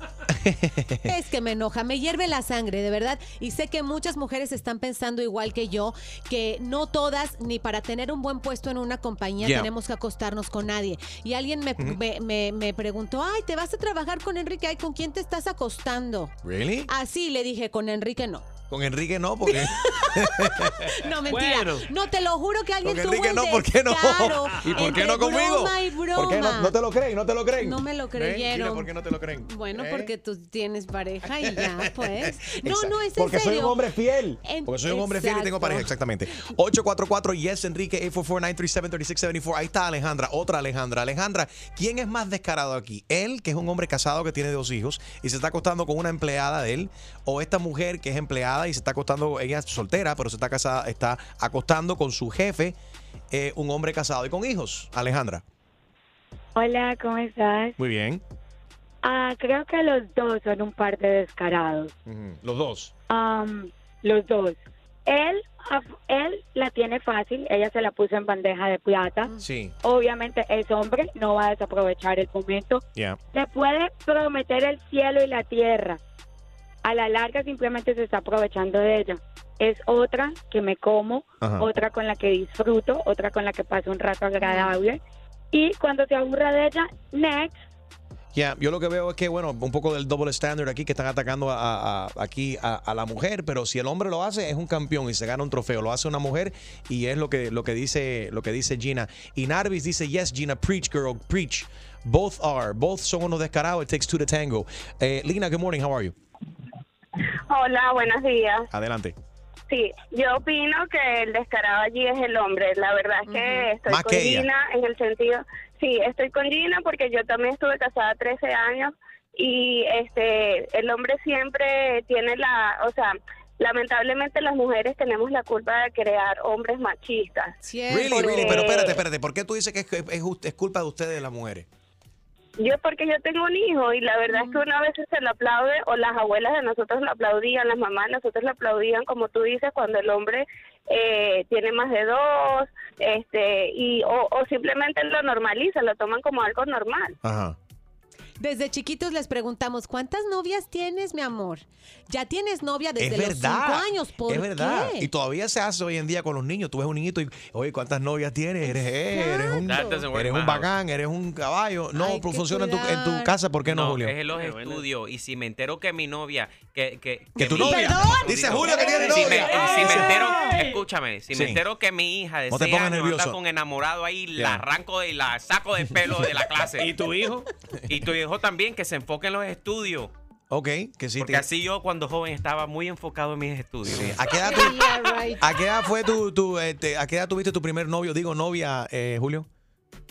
Es que me enoja, me hierve la sangre, de verdad. Y sé que muchas mujeres están pensando igual que yo, que no todas, ni para tener un buen puesto en una compañía, Yeah. tenemos que con nadie. Y alguien me, me- me- me preguntó, ay, ¿te vas a trabajar con Enrique? Ay, ¿con quién te estás acostando? ¿Really? Así le dije, con Enrique no. Con Enrique no, porque. No, mentira. Bueno. No, te lo juro que alguien Con tuvo Enrique el no, ¿por qué no? descaro ¿Y por qué entre no conmigo? broma y broma. ¿Por qué no, no te lo creen? ¿No te lo creen? No me lo creyeron. ¿Por qué no te lo creen? Bueno, ¿Eh? porque tú tienes pareja y ya, pues. No, Exacto. no, es en Porque soy un hombre fiel. En- Porque soy un hombre fiel y tengo Exacto. pareja, exactamente. 844 Yes Enrique 844-937-3674. Ahí está Alejandra, otra Alejandra. Alejandra, ¿quién es más descarado aquí? ¿Él, que es un hombre casado que tiene dos hijos y se está acostando con una empleada de él? ¿O esta mujer que es empleada y se está acostando, ella es soltera, pero se está casada, está acostando con su jefe, eh, un hombre casado y con hijos? Alejandra. Hola, ¿cómo estás? Muy bien. Ah, creo que los dos son un par de descarados. Los dos. Am, los dos. Él, él la tiene fácil, ella se la puso en bandeja de plata. Sí. Obviamente es hombre, no va a desaprovechar el momento. Ya. Le puede prometer el cielo y la tierra. A la larga simplemente se está aprovechando de ella. Es otra que me como, Ajá. otra con la que disfruto, otra con la que paso un rato agradable. Y cuando se aburra de ella, next. Ya, yo lo que veo es que, bueno, un poco del double standard aquí, que están atacando a, a- a- aquí a, a la mujer, pero si el hombre lo hace, es un campeón y se gana un trofeo. Lo hace una mujer y es lo que, lo que, dice, lo que dice Gina. Y Narvis dice, yes, Gina, preach, girl, preach. Both are. Both son unos descarados. It takes two to tango. Eh, Lina, good morning. How are you? Hola, buenos días. Adelante. Sí, yo opino que el descarado allí es el hombre. La verdad es que estoy Más con que ella. Gina en el sentido, sí, estoy con Gina porque yo también estuve casada 13 años y este el hombre siempre tiene la, o sea, lamentablemente las mujeres tenemos la culpa de crear hombres machistas. Really, Porque- really. Pero espérate, espérate. ¿Por qué tú dices que es, es culpa de ustedes, las mujeres? Yo porque yo tengo un hijo y la verdad es que una vez se le aplaude o las abuelas de nosotros lo aplaudían, las mamás de nosotros lo aplaudían, como tú dices, cuando el hombre eh, tiene más de dos, este y o, o simplemente lo normalizan, lo toman como algo normal. Ajá. Desde chiquitos les preguntamos, ¿cuántas novias tienes, mi amor? Ya tienes novia desde es los cinco años, ¿por es verdad. qué? Y todavía se hace hoy en día con los niños. Tú ves un niñito y, oye, ¿cuántas novias tienes? Eres, eh, eres un, work eres un bacán, eres un caballo. No, que funciona en tu, en tu casa. ¿Por qué no, Julio? Es en los estudios. Y si me entero que mi novia. Que, que, Que tu mi novia. Perdón. Dice Julio que tiene Si me- novia. Si me, Ay. entero. Escúchame. Si Sí. me entero que mi hija de No te 6 pongas años nervioso. está con enamorado ahí, la arranco y la saco de pelo de la clase. ¿Y tu hijo? Y tu hijo también, que se enfoque en los estudios. Ok, que sí. Porque te- así yo cuando joven estaba muy enfocado en mis estudios. ¿A qué edad, tú- ¿A qué edad fue tu, tu, este, a qué edad tuviste tu primer novio? Digo, novia, eh, Julio.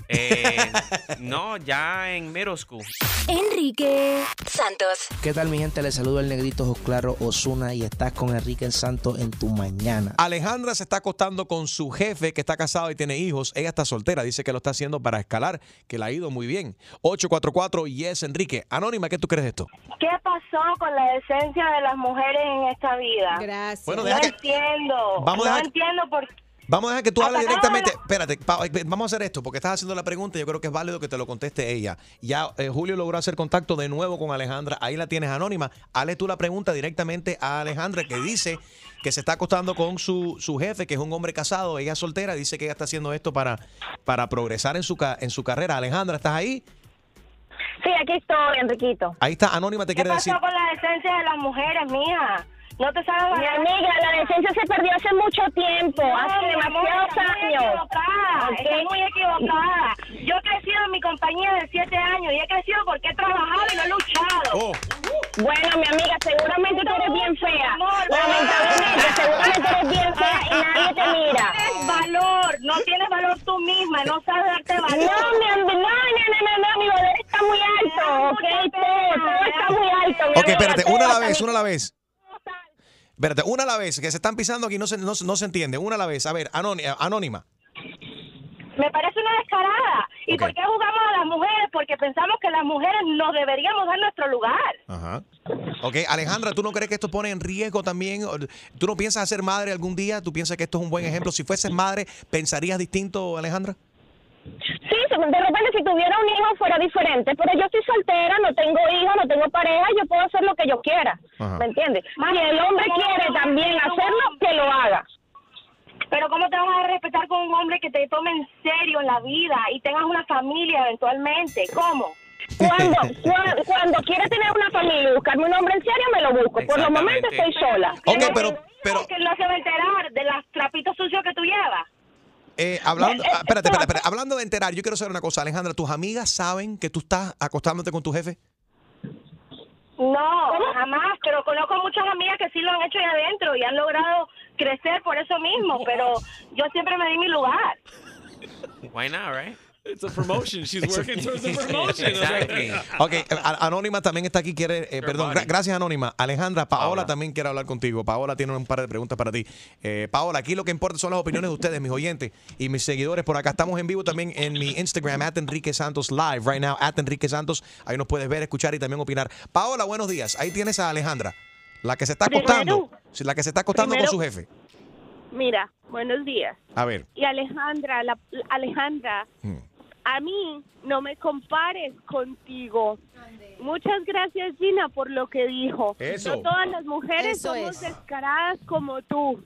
Eh, no, ya en school. Enrique Santos. ¿Qué tal mi gente? Les saludo el negrito Ojos Claro Osuna y estás con Enrique Santos en tu mañana. Alejandra se está acostando con su jefe que está casado y tiene hijos. Ella está soltera. Dice que lo está haciendo para escalar, que le ha ido muy bien. 844 Yes Enrique. Anónima, ¿qué tú crees de esto? ¿Qué pasó con la esencia de las mujeres en esta vida? Gracias. Bueno, no que- entiendo. Vamos a no dejar- entiendo por qué. Vamos a dejar que tú hables directamente. Espérate, pa- vamos a hacer esto porque estás haciendo la pregunta. y Yo creo que es válido que te lo conteste ella. Ya eh, Julio logró hacer contacto de nuevo con Alejandra. Ahí la tienes anónima. Hazle tú la pregunta directamente a Alejandra que dice que se está acostando con su, su jefe, que es un hombre casado. Ella es soltera. Dice que ella está haciendo esto para, para progresar en su, en su carrera. Alejandra, ¿estás ahí? Sí, aquí estoy, Enriquito. Ahí está. Anónima te ¿Qué quiere pasó decir. con la esencia de las mueres, mía? No te sabes Mi amiga, la decencia se perdió hace mucho tiempo, hace demasiados años. Equivocada, ¿Ok? Estás muy equivocada. Yo he crecido en mi compañía de siete años y he crecido porque he trabajado y lo he luchado. Oh. Bueno, mi amiga, seguramente tú eres bien fea. Lamentablemente, seguramente eres bien fea y nadie te mira. No tienes valor, no tienes valor tú misma, no sabes darte No, valor. mi amor, no, no, no, no, no, mi valor está muy alto, ok, todo, todo está muy alto. mi Ok, amiga, espérate. Una a la está vez, muy- una a la vez. Espérate, una a la vez, que se están pisando aquí, no se, no, se- no se entiende. Una a la vez. A ver, anóni- anónima. Me parece una descarada. ¿Y Ok. por qué jugamos a las mujeres? Porque pensamos que las mujeres nos deberíamos dar nuestro lugar. Ajá. Ok, Alejandra, ¿tú no crees que esto pone en riesgo también? ¿Tú no piensas ser madre algún día? ¿Tú piensas que esto es un buen ejemplo? Si fueses madre, ¿pensarías distinto, Alejandra? Sí, de repente si tuviera un hijo fuera diferente, pero yo estoy soltera, no tengo hijos, no tengo pareja, yo puedo hacer lo que yo quiera, Ajá. ¿me entiendes? Si el hombre ¿Cómo quiere también hacerlo, que lo haga. Pero ¿cómo te vas a respetar con un hombre que te tome en serio en la vida y tengas una familia eventualmente? ¿Cómo? Cuando, cuando, cuando quiera tener una familia y buscarme un hombre en serio, me lo busco. Por los momentos estoy sola. Ok, pero, pero Que no se va a enterar de los trapitos sucios que tú llevas. Eh, hablando, ah, espérate, espérate, espérate. Hablando de enterar, yo quiero saber una cosa, Alejandra. ¿Tus amigas saben que tú estás acostándote con tu jefe? No, jamás, pero conozco muchas amigas que sí lo han hecho ahí adentro y han logrado crecer por eso mismo, pero yo siempre me di mi lugar. Why not, right? It's a promotion. She's working towards the promotion. Exactly. Ok, Anónima también está aquí, quiere, eh, perdón, gra- gracias Anónima. Alejandra, Paola, Paola. también quiere hablar contigo. Paola tiene un par de preguntas para ti. Eh, Paola, aquí lo que importa son las opiniones de ustedes, mis oyentes y mis seguidores. Por acá estamos en vivo también en mi Instagram, at Enrique Santos Live, right now, at Enrique Santos. Ahí nos puedes ver, escuchar y también opinar. Paola, buenos días. Ahí tienes a Alejandra, la que se está acostando, la que se está acostando primero- con su jefe. Mira, buenos días. A ver. Y Alejandra, la, Alejandra, Hmm. A mí no me compares contigo. Muchas gracias Gina por lo que dijo. Eso. No todas las mujeres Eso somos es. descaradas como tú.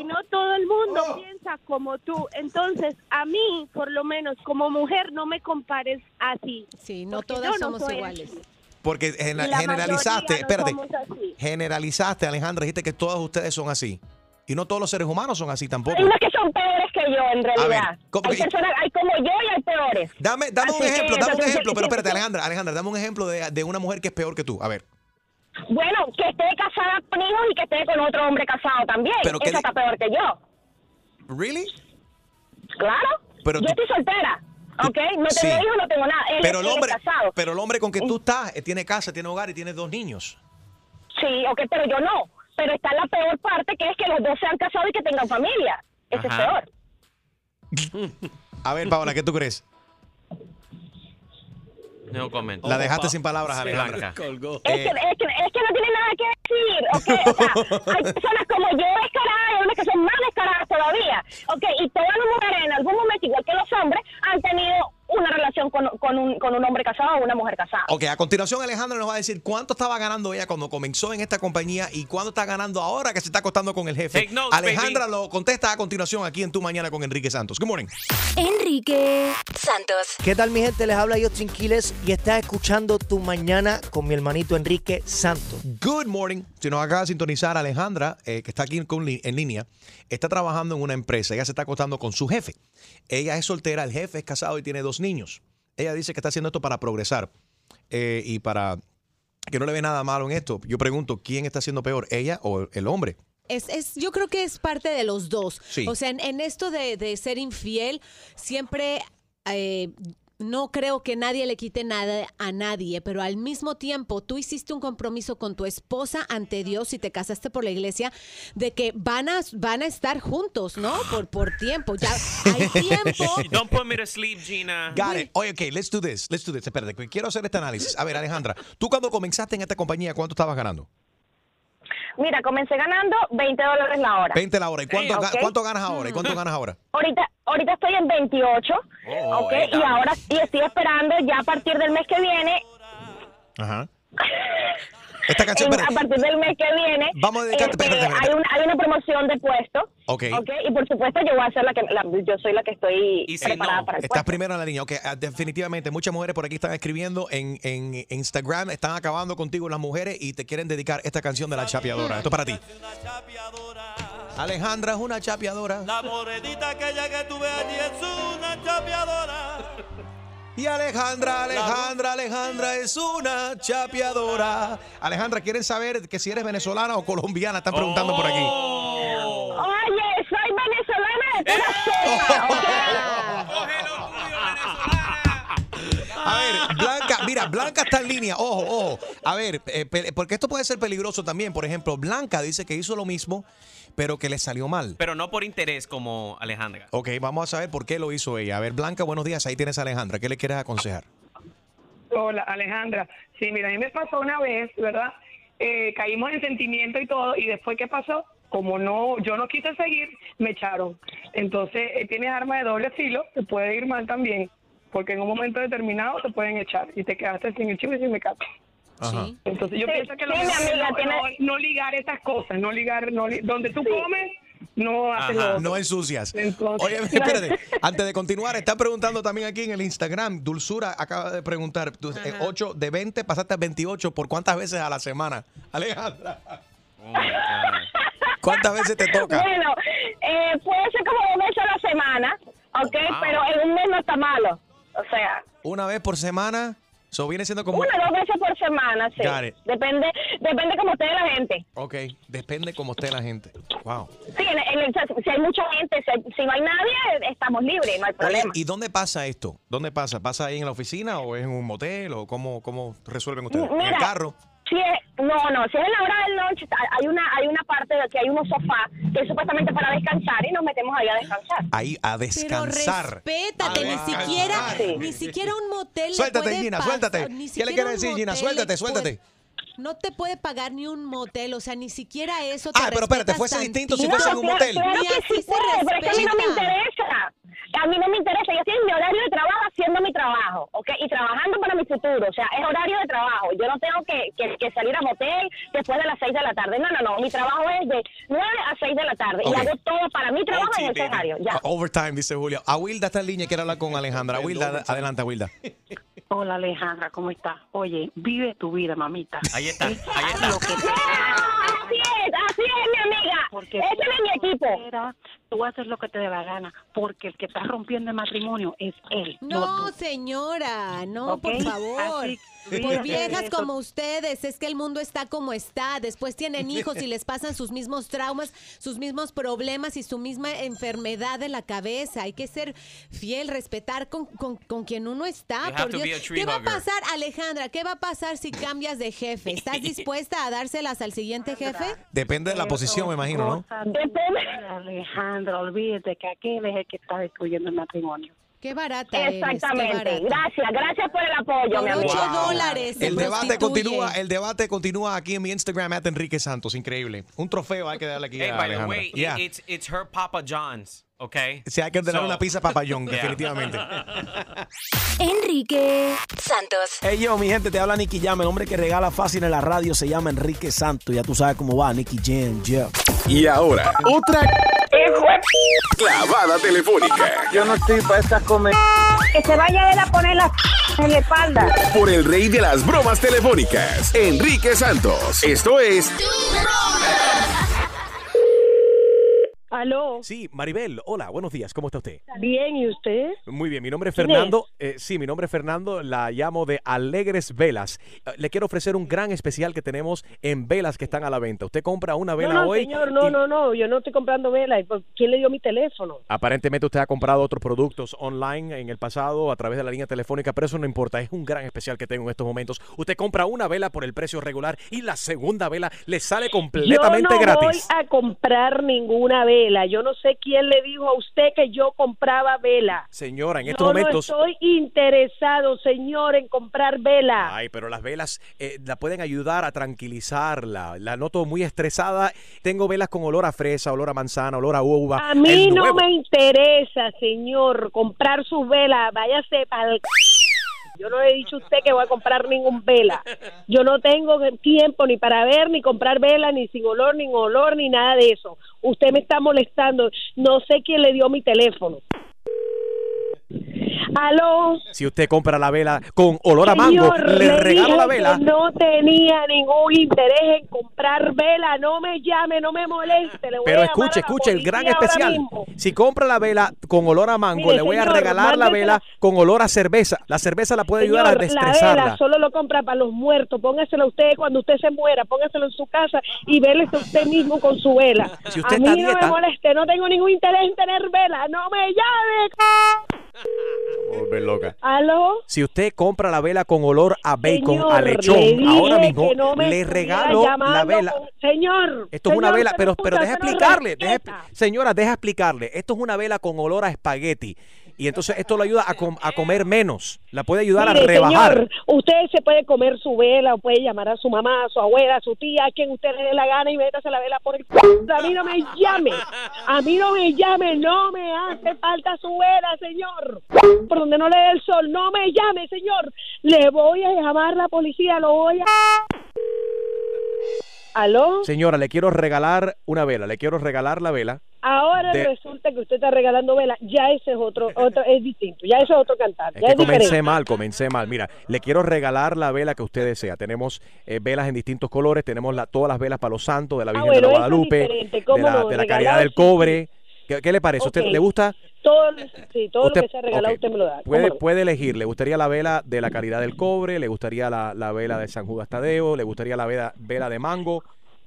Y no todo el mundo piensa como tú. Entonces, a mí, por lo menos como mujer, no me compares así. Sí, no Porque todas no somos soy iguales. Porque generalizaste, no espérate, somos así. generalizaste, Alejandra, dijiste que todos ustedes son así. Y no todos los seres humanos son así tampoco. Hay unas que son peores que yo, en realidad. ver, ¿cómo hay personas, hay como yo y hay peores. Dame, dame un Así ejemplo, dame un ejemplo, pero espérate, Alejandra, Alejandra, dame un ejemplo de, de una mujer que es peor que tú. A ver. Bueno, que esté casada con hijos y que esté con otro hombre casado también. Pero ¿qué Esa está peor que yo. ¿Really? Claro. Pero yo tú- estoy soltera. ¿Ok? No Sí. tengo hijos, no tengo nada. Él, Pero el hombre, casado. pero el hombre con que tú estás eh, tiene casa, tiene hogar y tiene dos niños. Sí, ok, pero yo no. Pero está la peor parte, que es que los dos sean casados y que tengan familia. Eso Ajá. es peor. A ver, Paola, ¿qué tú crees? No comento. La dejaste sin palabras, Alejandra. Es, que, es, que, es que no tiene nada que decir, ¿ok? O sea, hay personas como yo descaradas y unas que son más descaradas todavía, ¿ok? Y todas las mujeres en algún momento, igual que los hombres, han tenido una relación con, con, un, con un hombre casado o una mujer casada. Ok, a continuación Alejandra nos va a decir cuánto estaba ganando ella cuando comenzó en esta compañía y cuánto está ganando ahora que se está acostando con el jefe. Take notes, Alejandra lo contesta a continuación aquí en Tu Mañana con Enrique Santos. Good morning. Enrique Santos. ¿Qué tal mi gente? Les habla Justin Quiles y estás escuchando Tu Mañana con mi hermanito Enrique Santos. Good morning. Si nos acaba de sintonizar, Alejandra, eh, que está aquí con en línea, está trabajando en una empresa. Ella se está acostando con su jefe. Ella es soltera, el jefe es casado y tiene dos niños. Ella dice que está haciendo esto para progresar eh, y para que no le ve nada malo en esto. Yo pregunto, ¿quién está haciendo peor, ella o el hombre? Es, es, yo creo que es parte de los dos. Sí. O sea, en, en esto de, de ser infiel, siempre eh, no creo que nadie le quite nada a nadie, pero al mismo tiempo tú hiciste un compromiso con tu esposa ante Dios y te casaste por la iglesia de que van a, van a estar juntos, ¿no? Por, por tiempo. Ya hay tiempo. Don't put me to sleep, Gina. Got it. Oye, ok, let's do this. Let's do this. Espérate, quiero hacer este análisis. A ver, Alejandra, tú cuando comenzaste en esta compañía, ¿cuánto estabas ganando? Mira, comencé ganando 20 dólares la hora. 20 la hora. ¿Y cuánto, ganas ahora? ¿Y cuánto ganas ahora? Ahorita, ahorita estoy en 28, Oh, ¿ok? ahí Y ahora y estoy esperando ya a partir del mes que viene, Ajá. Esta canción, en- a partir del mes que viene, Vamos a dedicarte- este, espérate, espérate. hay, un- hay una promoción de puesto, Ok. ¿ok? Y por supuesto yo voy a ser la que, la- yo soy la que estoy preparada para el Estás puesto. primero en la línea. Ok, ah, definitivamente. Muchas mujeres por aquí están escribiendo en, en Instagram. Están acabando contigo las mujeres y te quieren dedicar esta canción de la chapeadora. Esto es para ti. Alejandra es una chapeadora. La morenita aquella que tuve allí es una chapeadora. Y Alejandra, Alejandra, Alejandra es una chapeadora. Alejandra, ¿quieren saber que si eres venezolana o colombiana? Están preguntando por aquí. Oye, soy venezolana de pura A ver, Blanca, mira, Blanca está en línea. Ojo, ojo. A ver, eh, porque esto puede ser peligroso también. Por ejemplo, Blanca dice que hizo lo mismo, pero que le salió mal. Pero no por interés como Alejandra. Ok, vamos a saber por qué lo hizo ella. A ver, Blanca, buenos días. Ahí tienes a Alejandra. ¿Qué le quieres aconsejar? Hola, Alejandra. Sí, mira, a mí me pasó una vez, ¿verdad? Eh, caímos en sentimiento y todo, y después, ¿qué pasó? Como no, yo no quise seguir, me echaron. Entonces, eh, tienes arma de doble filo, te puede ir mal también, porque en un momento determinado te pueden echar y te quedaste sin el chivo y sin mecate. Ajá. Entonces yo Sí, pienso que lo sí, mejor es amiga, no, tiene- no- no ligar esas cosas, no ligar, no li- donde tú comes, no haces lo Ajá, no ensucias. Entonces- Oye, espérate, antes de continuar, está preguntando también aquí en el Instagram, Dulzura acaba de preguntar, tú, eh, 8 de 20 pasaste a 28, ¿por cuántas veces a la semana? Alejandra, ¿cuántas veces te toca? Bueno, eh, puede ser como dos veces a la semana, ¿ok? Wow. Pero en un mes no está malo. O sea, Una vez por semana, eso viene siendo como... una o dos veces por semana, sí. Got it. Depende, depende como esté la gente. Ok, depende cómo esté la gente. Wow. Sí, en, en el- si hay mucha gente, si, hay- si no hay nadie, estamos libres, no hay problema. ¿y dónde pasa esto? ¿Dónde pasa? ¿Pasa ahí en la oficina o es en un motel o cómo, cómo resuelven ustedes? ¿En el carro? Si es, no, no, si es en la hora del lunch, hay una, hay una parte de que hay unos sofás que es supuestamente para descansar y nos metemos ahí a descansar. Ahí a descansar. Respétate, ni siquiera, ni siquiera un motel le Suéltate, puede Gina, pasar, suéltate. ¿Qué le quieres decir, Gina? Suéltate, suéltate. puede- no te puede pagar ni un motel, o sea, ni siquiera eso te Ah, pero espérate, fuese distinto si fuese en un motel. Claro Ni que sí se puede, pero es que a mí no me interesa. A mí no me interesa. Yo estoy en mi horario de trabajo haciendo mi trabajo, ¿ok? Y trabajando para mi futuro. O sea, es horario de trabajo. Yo no tengo que, que, que salir a motel después de las 6 de la tarde. No, no, no. Mi trabajo es de 9 a 6 de la tarde. Ok. Y hago todo para mi trabajo en ese horario. Ya. Ah, Overtime, dice Julio. A Wilda está en línea y quiere hablar con Alejandra. Wilda, adelante, Wilda. Hola Alejandra, ¿cómo estás? Oye, vive tu vida, mamita. Ahí está, ahí está. Que te- Así es, así es, mi amiga. Porque Ese es mi equipo. Tú haces lo que te dé la gana, porque el que está rompiendo el matrimonio es él. No, señora, no, por favor. así- por viejas eso. como ustedes, es que el mundo está como está. Después tienen hijos y les pasan sus mismos traumas, sus mismos problemas y su misma enfermedad de la cabeza. Hay que ser fiel, respetar con, con, con quien uno está. Por Dios. ¿Qué va a pasar, Alejandra? ¿Qué va a pasar si cambias de jefe? ¿Estás dispuesta a dárselas al siguiente jefe? Depende de la posición, me imagino, ¿no? Alejandra, olvídate que aquel es el que está destruyendo el matrimonio. Qué barata eres, qué Exactamente. barata. Gracias, gracias por el apoyo, mi Por amigo. ocho dólares se El debate prostituye. continúa, el debate continúa aquí en mi Instagram, at Enrique Santos. Increíble. Un trofeo hay que darle aquí Hey, a by the Alejandra. way, Yeah. it's, it's her Papa John's, okay? Sí, hay que ordenar So- una pizza papayón, Yeah. definitivamente. Enrique Santos. Hey yo, mi gente, te habla Nicky Jam. El hombre que regala fácil en la radio se llama Enrique Santos. Ya tú sabes cómo va, Nicky Jam, yeah. Y ahora, otra clavada telefónica Yo no estoy para estas comer. Que se vaya él a poner la en la espalda. por el rey de las bromas telefónicas, Enrique Santos. Esto es ¿Aló? Sí, Maribel, hola, buenos días, ¿cómo está usted? Bien, ¿y usted? Muy bien, mi nombre es ¿Quién Fernando. Eh, sí, mi nombre es Fernando, la llamo de Alegres Velas. Eh, Le quiero ofrecer un gran especial que tenemos en velas que están a la venta. Usted compra una vela no, no, hoy. señor, no, y no, no, yo no estoy comprando velas. ¿Quién le dio mi teléfono? Aparentemente usted ha comprado otros productos online en el pasado a través de la línea telefónica, pero eso no importa, es un gran especial que tengo en estos momentos. Usted compra una vela por el precio regular y la segunda vela le sale completamente yo no gratis. voy a comprar ninguna vela. Yo no sé quién le dijo a usted que yo compraba vela. Señora, en Yo estos momentos... no estoy interesado, señor, en comprar vela. Ay, pero las velas eh, la pueden ayudar a tranquilizarla. La noto muy estresada. Tengo velas con olor a fresa, olor a manzana, olor a uva. A mí no me interesa, señor, comprar sus velas. Váyase para el... Yo no le he dicho a usted que voy a comprar ningún vela. Yo no tengo tiempo ni para ver, ni comprar vela, ni sin olor, ni olor, ni nada de eso. Usted me está molestando. No sé quién le dio mi teléfono. Aló. Si usted compra la vela con olor a mango, Señor, le regalo la vela. No tenía ningún interés en comprar vela. No me llame, no me moleste. Le voy Pero a escuche, a escuche, el gran especial. Si compra la vela con olor a mango, Mire, le voy a regalar la vela con olor a cerveza. La cerveza la puede ayudar a Señor, la destresarla. vela solo lo compra para los muertos. Póngaselo usted cuando usted se muera. Póngaselo en su casa y vélese usted mismo con su vela. Si usted a mí está no dieta- me moleste. No tengo ningún interés en tener vela. No me llame. Volver loca. ¿Aló? Si usted compra la vela con olor a bacon, Señor, a lechón, ahora mismo no le regalo la vela. con- Señor. Esto es una vela, pero, pero deja explicarle. deja señora, deja explicarle. Esto es una vela con olor a espagueti. Y entonces esto le ayuda a, com- a comer menos. La puede ayudar a rebajar. señor, usted se puede comer su vela, o puede llamar a su mamá, a su abuela, a su tía, a quien usted le dé la gana y métase la vela por el. A mí no me llame, a mí no me llame, no me hace falta su vela, señor. Por donde no le dé el sol, no me llame, señor. Le voy a llamar a la policía, lo voy a... ¿Aló? Señora, le quiero regalar una vela. Le quiero regalar la vela. Ahora De- resulta que usted está regalando vela, ya ese es otro, otro es distinto, ya ese es otro cantar, Es ya que es comencé diferente. mal, comencé mal. Mira, le quiero regalar la vela que usted desea. Tenemos eh, velas en distintos colores. Tenemos la- todas las velas para los santos, de la Ah, Virgen bueno, de eso es Guadalupe, diferente. ¿Cómo de la, no? de la Regalar, caridad del sí, cobre. ¿Qué, qué le parece? ¿A ¿Usted le gusta? Todo, sí, todo Usted- lo que sea regalado ok. usted me lo da. ¿cómo Puede, no? puede elegir. ¿Le gustaría la vela de la caridad del cobre? ¿Le gustaría la, la vela de San Judas Tadeo? ¿Le gustaría la vela, vela de mango?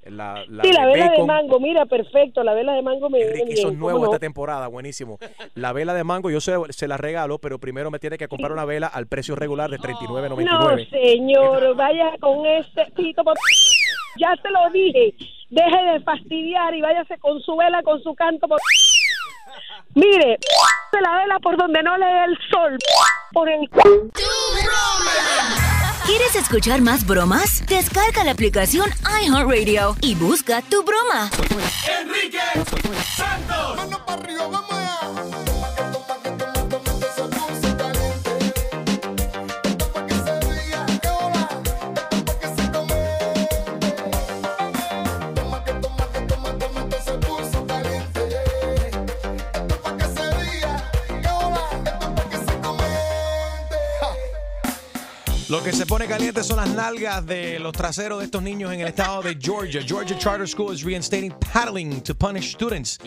La, la sí, la de vela de mango, mira, perfecto, la vela de mango me viene Ricky, bien. eso es ¿cómo nuevo no? esta temporada, buenísimo. La vela de mango yo se, se la regalo, pero primero me tiene que comprar una vela al precio regular de No, 39.99. señor, vaya con este pito. por- Ya se lo dije. Deje de fastidiar y váyase con su vela, con su canto. por- Mire, de la vela por donde no le dé el sol. Por el. ¿Quieres escuchar más bromas? Descarga la aplicación iHeartRadio y busca tu broma. Enrique Santos. Mano para arriba, vamos Lo que se pone caliente son las nalgas de los traseros de estos niños en el estado de Georgia. Georgia Charter School is reinstating paddling to punish students.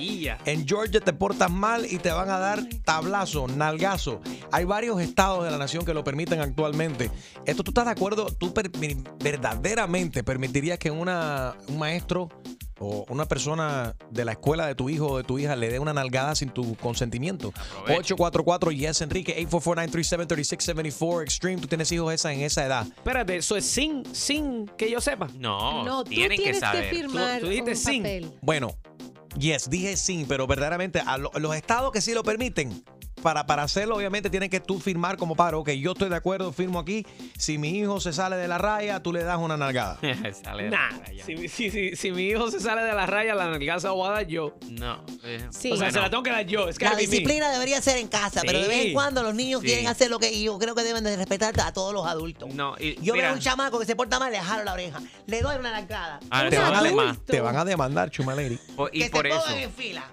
En Georgia te portas mal y te van a dar tablazo, nalgazo. Hay varios estados de la nación que lo permiten actualmente. ¿Esto tú estás de acuerdo? ¿Tú per- verdaderamente permitirías que una, un maestro o una persona de la escuela de tu hijo o de tu hija le dé una nalgada sin tu consentimiento? 844 Yes Enrique 844-937-3674 Extreme. Tú tienes hijos esa en esa edad. Espérate, eso es sin, sin que yo sepa. No, No, tú tienen que tienes que, saber. firmar Tú- tú dijiste un sin. papel. Bueno, yes, dije sí, pero verdaderamente a lo- los estados que sí lo permiten, para, para hacerlo obviamente tienen que tú firmar como padre, ok, yo estoy de acuerdo, firmo aquí, si mi hijo se sale de la raya, tú le das una nalgada. Sale de Nah, la raya. si, si, si, si mi hijo se sale de la raya, la nalgada voy a dar yo. No. eh, Sí. O sea, bueno. se la tengo que dar yo. Es que La disciplina debería ser en casa, pero de vez en cuando los niños Sí. quieren hacer lo que y yo creo que deben de respetar a todos los adultos. No, y, Yo mira, veo un chamaco que se porta mal, le jalo la oreja, le doy una nalgada. Ah, Te van, a te van a demandar, Chumaleri. y que por se eso. en fila.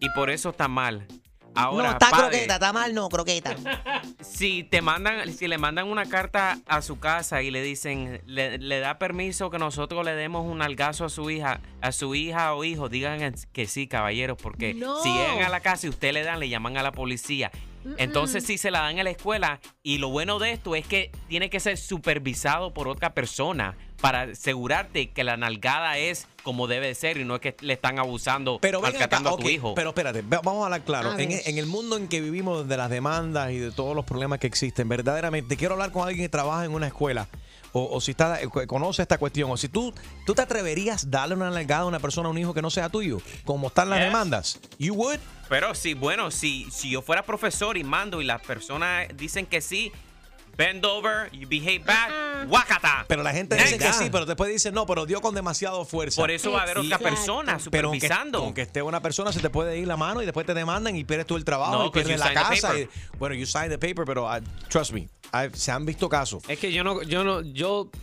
Y por eso está mal. Ahora, no, está padre, croqueta, está mal, no, croqueta. si te mandan, si le mandan una carta a su casa y le dicen, le, le da permiso que nosotros le demos un algazo a su hija, a su hija o hijo, digan que sí, caballeros, porque No. si llegan a la casa y usted le dan, le llaman a la policía. Entonces si se la dan en la escuela y lo bueno de esto es que tiene que ser supervisado por otra persona para asegurarte que la nalgada es como debe de ser y no es que le están abusando Pero ven acá, maltratando a tu hijo. Pero espérate, vamos a hablar claro. A En, ver. en el mundo en que vivimos de las demandas y de todos los problemas que existen, verdaderamente quiero hablar con alguien que trabaja en una escuela. O, o si está, eh, conoce esta cuestión, o si tú, tú te atreverías darle una nalgada a una persona, a un hijo que no sea tuyo, como están las Yes. demandas. You would. Pero sí, bueno, si, si yo fuera profesor y mando y las personas dicen que sí, bend over, you behave back, wakata. Pero la gente dice que sí, pero después dice no, pero dio con demasiado fuerza. Por eso va a haber otra persona Pero aunque, supervisando. aunque esté una persona, se te puede ir la mano y después te demandan y pierdes tú el trabajo y pierdes la casa. bueno, you signed the paper, pero uh, trust me, I've- se han visto casos. Es que yo no, yo no, yo, ah,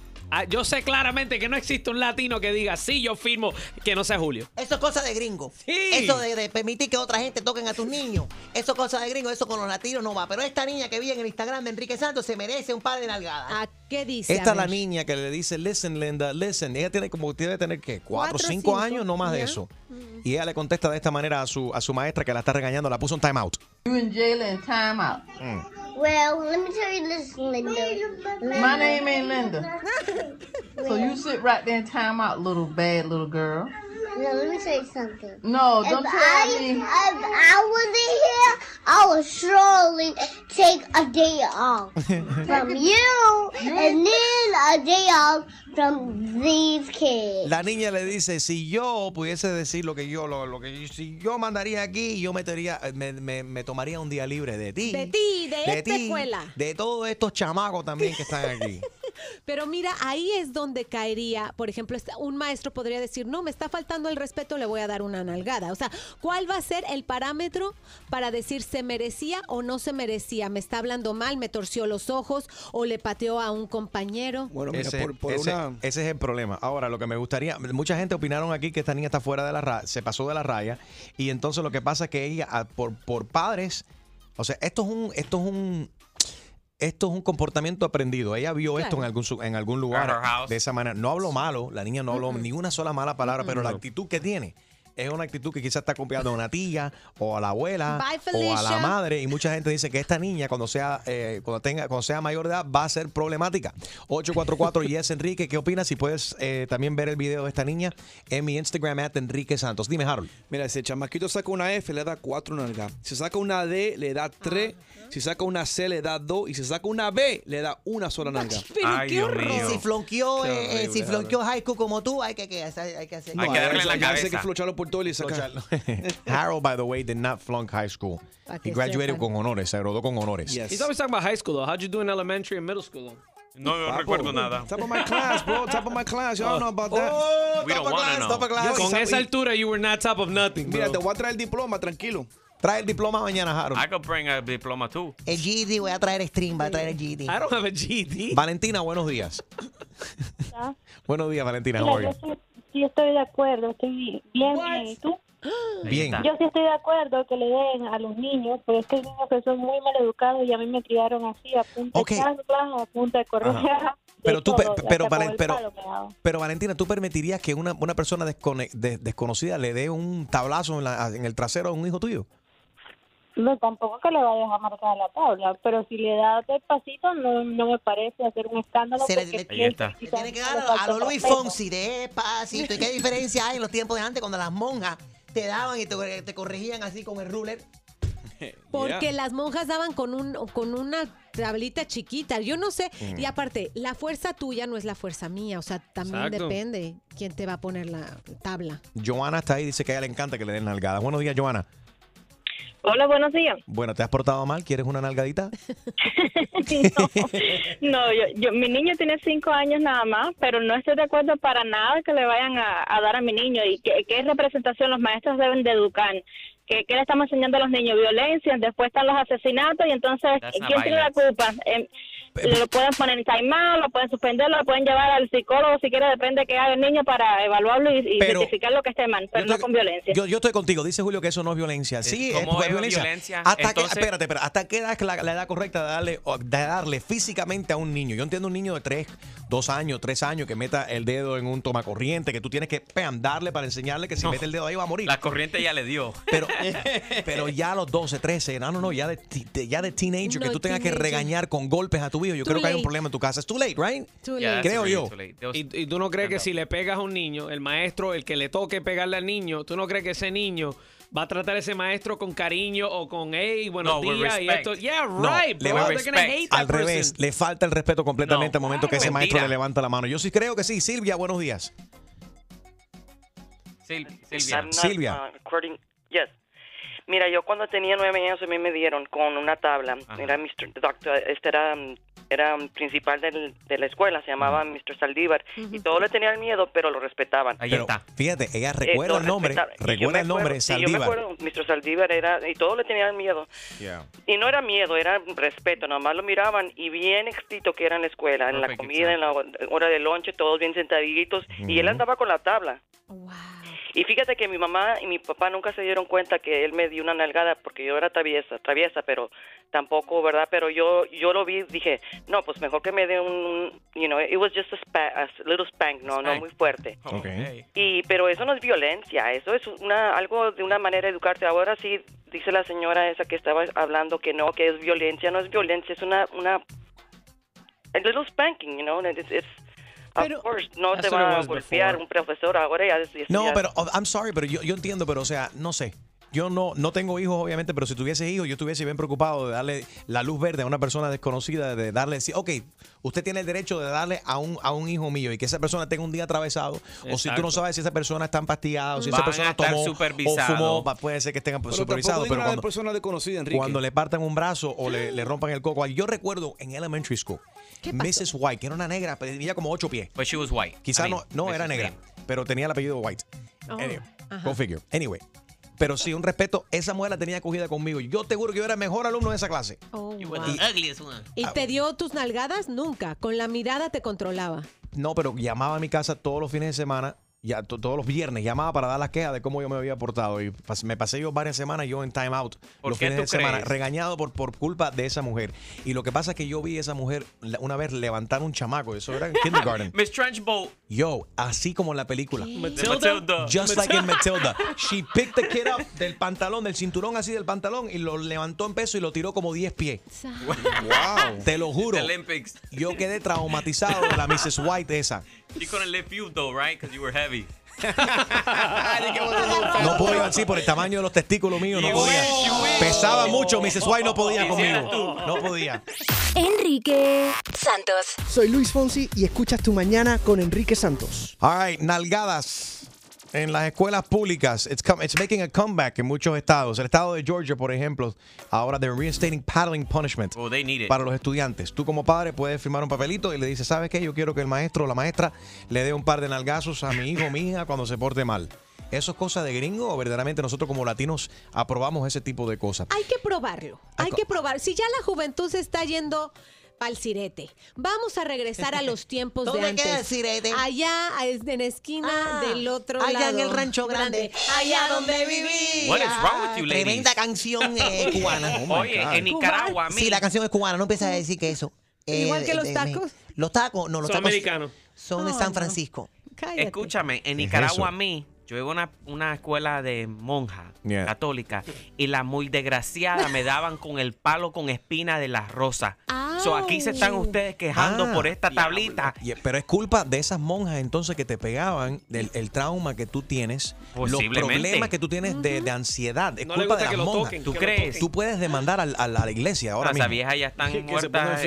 yo sé claramente que no existe un latino que diga sí, yo firmo que no sea Julio. Eso es cosa de gringo. Sí. Eso de, de permitir que otra gente toquen a tus niños. Eso es cosa de gringo. Eso con los latinos no va. Pero esta niña que vi en el Instagram de Enrique Santos se merece un par de nalgadas. ¿A qué dice? Esta es la niña que le dice, listen, Linda, listen. Ella tiene como, tener que cuatro o Cuatro, cinco cinco, años, no más de eso. Y ella le contesta de esta manera a su, a su maestra que la está regañando, la puso un time out. You in jail and time out. Well, let me tell you this, Linda. My name ain't Linda. So you sit right there and time out, little bad little girl. No, let me say something. No, If don't tell I, me. If I wasn't here, I would surely take a day off from you and then a day off from these kids. La niña le dice, si yo pudiese decir lo que yo, lo, lo que si yo mandaría aquí, yo metería, me, me- me tomaría un día libre de ti. De ti, de, esta ti, escuela. De todos estos chamacos también que están aquí. Pero mira, ahí es donde caería, por ejemplo, esta- un maestro podría decir, no, me está faltando el respeto, le voy a dar una nalgada. O sea, ¿cuál va a ser el parámetro para decir se merecía o no se merecía? ¿Me está hablando mal, me torció los ojos o le pateó a un compañero? ese, ese- ese es el problema. Ahora, lo que me gustaría, mucha gente opinaron aquí que esta niña está fuera de la raya, se pasó de la raya, y entonces lo que pasa es que ella, ah, por, por padres, o sea, esto es un, esto es un, esto es un comportamiento aprendido. Ella vio esto en algún, en algún lugar de esa manera. No habló malo, la niña no habló ni una sola mala palabra, pero la actitud que tiene. Es una actitud que quizás está copiando a una tía o a la abuela Bye, o a la madre y mucha gente dice que esta niña cuando sea eh, cuando tenga cuando sea mayor de edad va a ser problemática. 844 Yes Enrique, ¿qué opinas? Si puedes eh, también ver el video de esta niña en mi Instagram at Enrique Santos. Dime Harold. Mira, si el chamaquito saca una F, le da 4 nalgas. Si saca una D, le da 3. Si saca una C, le da 2. Y si saca una B, le da una sola nalga. Ay, Y si flonqueó, Qué eh, si flonqueó school como tú, hay que, que. Hay que hacer. No, hay que darle la cabeza. Hay que flocharlo por todo y sacar. Harold, by the way, did not flunk high school. He graduated sepan. con honores, se graduó con honores. He's always talking about high school, though. How'd you do in elementary and middle school, though? No, no recuerdo nada. Top of my class, bro. Top of my class. Y'all Oh. know about that. Oh, We don't wanna know. Con esa altura, you were not top of nothing, Mira, te bro. voy a traer el diploma, tranquilo. Trae el diploma mañana, Harold. I could bring a diploma too. El GD, voy a traer el stream, voy a traer el GD. I don't have a GD. Valentina, buenos días. buenos días, Valentina. How Mira, yo you? Sí, estoy de acuerdo, estoy bien, bien. ¿Y tú? Bien. Yo sí estoy de acuerdo que le den a los niños, pero es que hay niños que son muy mal educados y a mí me criaron así, a punta Ok. de chanclas, a punta de correa. Pero tú, todo, pero, Valen- pero, pero Valentina, ¿tú permitirías que una, una persona descone- de- desconocida le dé un tablazo en, la- en el trasero a un hijo tuyo? No, tampoco que le vayas a marcar la tabla, pero si le das despacito no, no me parece hacer un escándalo. Se le- porque le- pienso Le que tiene que dar le a, lo Luis. Fonsi, despacito. ¿Y qué diferencia hay en los tiempos de antes cuando las monjas te daban y te, te corregían así con el ruler? Porque las monjas daban con un con una tablita chiquita. Yo no sé. Mm. Y aparte, la fuerza tuya no es la fuerza mía. O sea, también Exacto. depende quién te va a poner la tabla. Joana está ahí, dice que a ella le encanta que le den nalgadas. Buenos días, Joana. Hola, buenos días. Bueno, ¿te has portado mal? ¿Quieres una nalgadita? No, yo, yo, mi niño tiene cinco años nada más, pero no estoy de acuerdo para nada que le vayan a, a dar a mi niño. ¿Y qué, qué representación los maestros deben de educar? ¿Qué, qué le estamos enseñando a los niños? Violencia, después están los asesinatos y entonces, ¿quién tiene la culpa? Em, lo pueden poner en timeout, lo pueden suspender, lo pueden llevar al psicólogo si quiere, depende de qué haga el niño para evaluarlo y, y Pero- identificar lo que esté mal, pero no con violencia. Yo, yo estoy contigo. Dice Julio que eso no es violencia. Sí, es, ¿cómo es es violencia. violencia? ¿Hasta, Entonces- espérate, espérate, ¿Hasta qué edad es la, la edad correcta de darle, o de darle físicamente a un niño? Yo entiendo un niño de 3, 2 años, 3 años que meta el dedo en un tomacorriente, que tú tienes que pam, darle para enseñarle que si No. mete el dedo ahí va a morir. La corriente ya le dio. Pero, pero ya a los 12, 13, no, no, no, ya de, ti- de- ya de teenager, que tú tengas que regañar con golpes a tu hijo, yo Too creo que hay un problema en tu casa. Es too late, right? Too Yeah, Creo yo. Y, y tú no crees que si le pegas a un niño, el maestro, el que le toque pegarle al niño, tú no crees que ese niño va a tratar a ese maestro con cariño o con, hey, buenos No, días y esto. Yeah, No, right, le bro. va- They're gonna hate that Al revés, le falta el respeto completamente al momento que ese maestro le levanta la mano. Yo sí creo que sí. Silvia, buenos días. Sil- Silvia. Not, Silvia. uh, yes. Mira, yo cuando tenía nueve años a mí me dieron con una tabla. Era Mr. Doctor, este era, era principal del- de la escuela, se llamaba Mr. Saldívar. Y todos le tenían miedo, pero lo respetaban. Pero, Fíjate, ella Eh, recuerda el nombre. Recuerda el nombre, acuerdo- sí, yo me Saldívar. acuerdo, Mr. Saldívar era, y todos le tenían miedo. Y no era miedo, era respeto, nomás lo miraban y bien excito que era en la escuela, en la comida, en la hora de lonche, todos bien sentaditos, y él andaba con la tabla. Y fíjate que mi mamá y mi papá nunca se dieron cuenta que él me dio una nalgada porque yo era traviesa, traviesa, pero tampoco, ¿verdad? Pero yo yo lo vi, dije, no, pues mejor que me dé un, you know, it was just a, spa- a little spank, no, no muy fuerte. Ok. Y pero eso no es violencia, eso es una algo de una manera de educarte. Ahora sí dice la señora esa que estaba hablando que no, que es violencia, no es violencia, es una una a little spanking, you know, it's, it's of course, no te va a golpear before. un profesor ahora ya decir. No, pero oh, I'm sorry, pero yo, yo entiendo, pero o sea, no sé. Yo no, no tengo hijos, obviamente, pero si tuviese hijos, yo estuviese bien preocupado de darle la luz verde a una persona desconocida, de darle, sí, ok, usted tiene el derecho de darle a un, a un hijo mío y que esa persona tenga un día atravesado, o si tú no sabes si esa persona está empastigada, o si Van esa persona tomó o supervisados. fumó, puede ser que estén Pero supervisados, pero la cuando, persona desconocida, Enrique. cuando le partan un brazo o le, le rompan el coco. Yo recuerdo en elementary school, Mrs. White, que era una negra, pero tenía como ocho pies. But she was white. Quizás I mean, no, no era negra, pero tenía el apellido White. Oh, Anyway, ajá. go figure. Anyway. Pero sí, un respeto, esa mujer la tenía cogida conmigo. Yo te juro que yo era el mejor alumno de esa clase. Oh, wow. one. ¿Y te dio tus nalgadas? Nunca. Con la mirada te controlaba. No, pero llamaba a mi casa todos los fines de semana, ya to- todos los viernes, llamaba para dar las quejas de cómo yo me había portado. Y pas- me pasé yo varias semanas yo en time out ¿Por los qué fines tú de semana, crees? regañado por, por culpa de esa mujer. Y lo que pasa es que yo vi a esa mujer una vez levantar un chamaco, eso era en kindergarten. Miss Trenchbolt. Yo, así como en la película. Matilda? Just like in Matilda. She picked the kid up del pantalón, del cinturón así del pantalón y lo levantó en peso y lo tiró como 10 pies. Wow. Te lo juro. Yo quedé traumatizado de la Mrs. White esa. She couldn't lift you though, right? Because you were heavy. No podía así por el tamaño de los testículos míos, no You podía. you. Pesaba mucho, Mrs. White no podía conmigo. No podía. Enrique Santos. Soy Luis Fonsi y escuchas tu mañana con Enrique Santos. All right, nalgadas en las escuelas públicas. It's, come- it's making a comeback en muchos estados. El estado de Georgia, por ejemplo, ahora they're reinstating paddling punishment Oh, they need it. para los estudiantes. Tú como padre puedes firmar un papelito y le dices, ¿sabes qué? Yo quiero que el maestro o la maestra le dé un par de nalgazos a mi hijo o mi hija cuando se porte mal. ¿Eso es cosa de gringo o verdaderamente nosotros como latinos aprobamos ese tipo de cosas? Hay que probarlo. Hay que probar. Si ya la juventud se está yendo pa'l sirete, vamos a regresar a los tiempos de ¿Dónde antes. queda el sirete? Allá es- en la esquina Ah, del otro allá lado. en el rancho grande, allá donde vivía. What is wrong with you, ladies? Tremenda canción eh, cubana. Oye, en Nicaragua, a mí. Sí, la canción es cubana, no empieza a decir que eso. Igual que los de- tacos. Los tacos, no, los Son tacos americanos. son de Oh, San no. Francisco. Escúchame, en ¿Qué es Nicaragua a mí, yo iba a una, una escuela de monja Yeah. católica y la muy desgraciada me daban con el palo con espina de las rosas. So, aquí se están ustedes quejando Ah, por esta tablita. Y- Pero es culpa de esas monjas entonces que te pegaban, del el trauma que tú tienes, los problemas que tú tienes de, de ansiedad. Es No le culpa gusta de que las lo monjas. toquen, ¿Tú crees? Tú puedes demandar al- a, la iglesia ahora Esas mismo. viejas ya están muertas.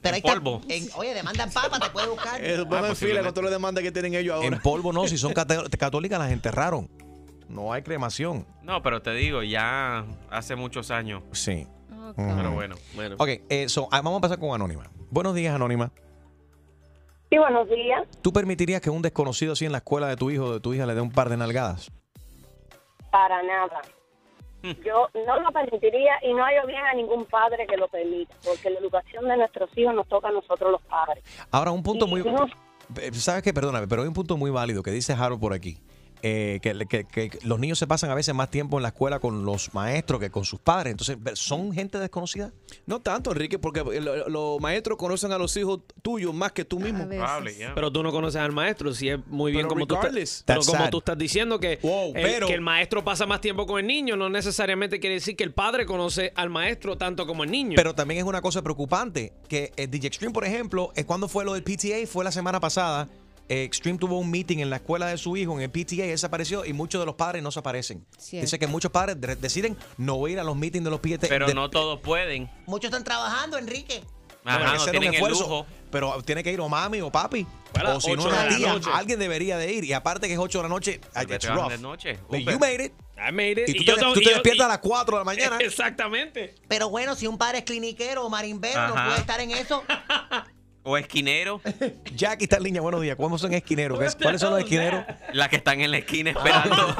Pero en polvo. está, en- oye, demandan papa, te puedes buscar. Eh, pongan en fila con todas las demandas que tienen ellos ahora. En polvo no, si son católicas las enterraron. No hay cremación. No, pero te digo, ya hace muchos años. Sí. Pero bueno. Bueno. Ok, eh, so, ah, vamos a empezar con Anónima. Buenos días, Anónima. Sí, buenos días. ¿Tú permitirías que un desconocido así en la escuela de tu hijo o de tu hija le dé un par de nalgadas? Para nada. Yo no lo permitiría y no hallo bien a ningún padre que lo permita, porque la educación de nuestros hijos nos toca a nosotros los padres. Ahora, un punto Y muy... no- Eh, ¿Sabes qué? Perdóname, pero hay un punto muy válido que dice Harold por aquí. Eh, que, que- que los niños se pasan a veces más tiempo en la escuela con los maestros que con sus padres. Entonces, ¿son gente desconocida? No tanto, Enrique, porque lo- los maestros conocen a los hijos tuyos más que tú mismo. Pero tú no conoces al maestro, si es muy bien Pero como tú, estás, pero como tú estás diciendo que, el, pero- que el maestro pasa más tiempo con el niño, no necesariamente quiere decir que el padre conoce al maestro tanto como el niño. Pero también es una cosa preocupante que el DJ Extreme, por ejemplo, es cuando fue lo del PTA, fue la semana pasada. Eh, Extreme tuvo un meeting en la escuela de su hijo, en el PTA, y él se apareció y muchos de los padres no se aparecen. Cierto. Dice que muchos padres de- deciden no ir a los meetings de los PTA. Pero de- no todos pueden. Muchos están trabajando, Enrique. Ajá, no hacer un tienen el esfuerzo, lujo. Pero tiene que ir o mami o papi. Bueno, o si no, una tía. Alguien debería de ir. Y aparte que es 8 de la noche, it's rough. de noche. But you made it. I made it. Y tú te- tengo- tú te yo- despiertas y- a las 4 de la mañana. Exactamente. Pero bueno, si un padre es cliniquero o marimbero, no puede estar en eso. O esquinero. Jackie está en línea. Buenos días. ¿Cómo son esquineros? ¿Qué- ¿Cuáles son los esquineros? Las que están en la esquina esperando.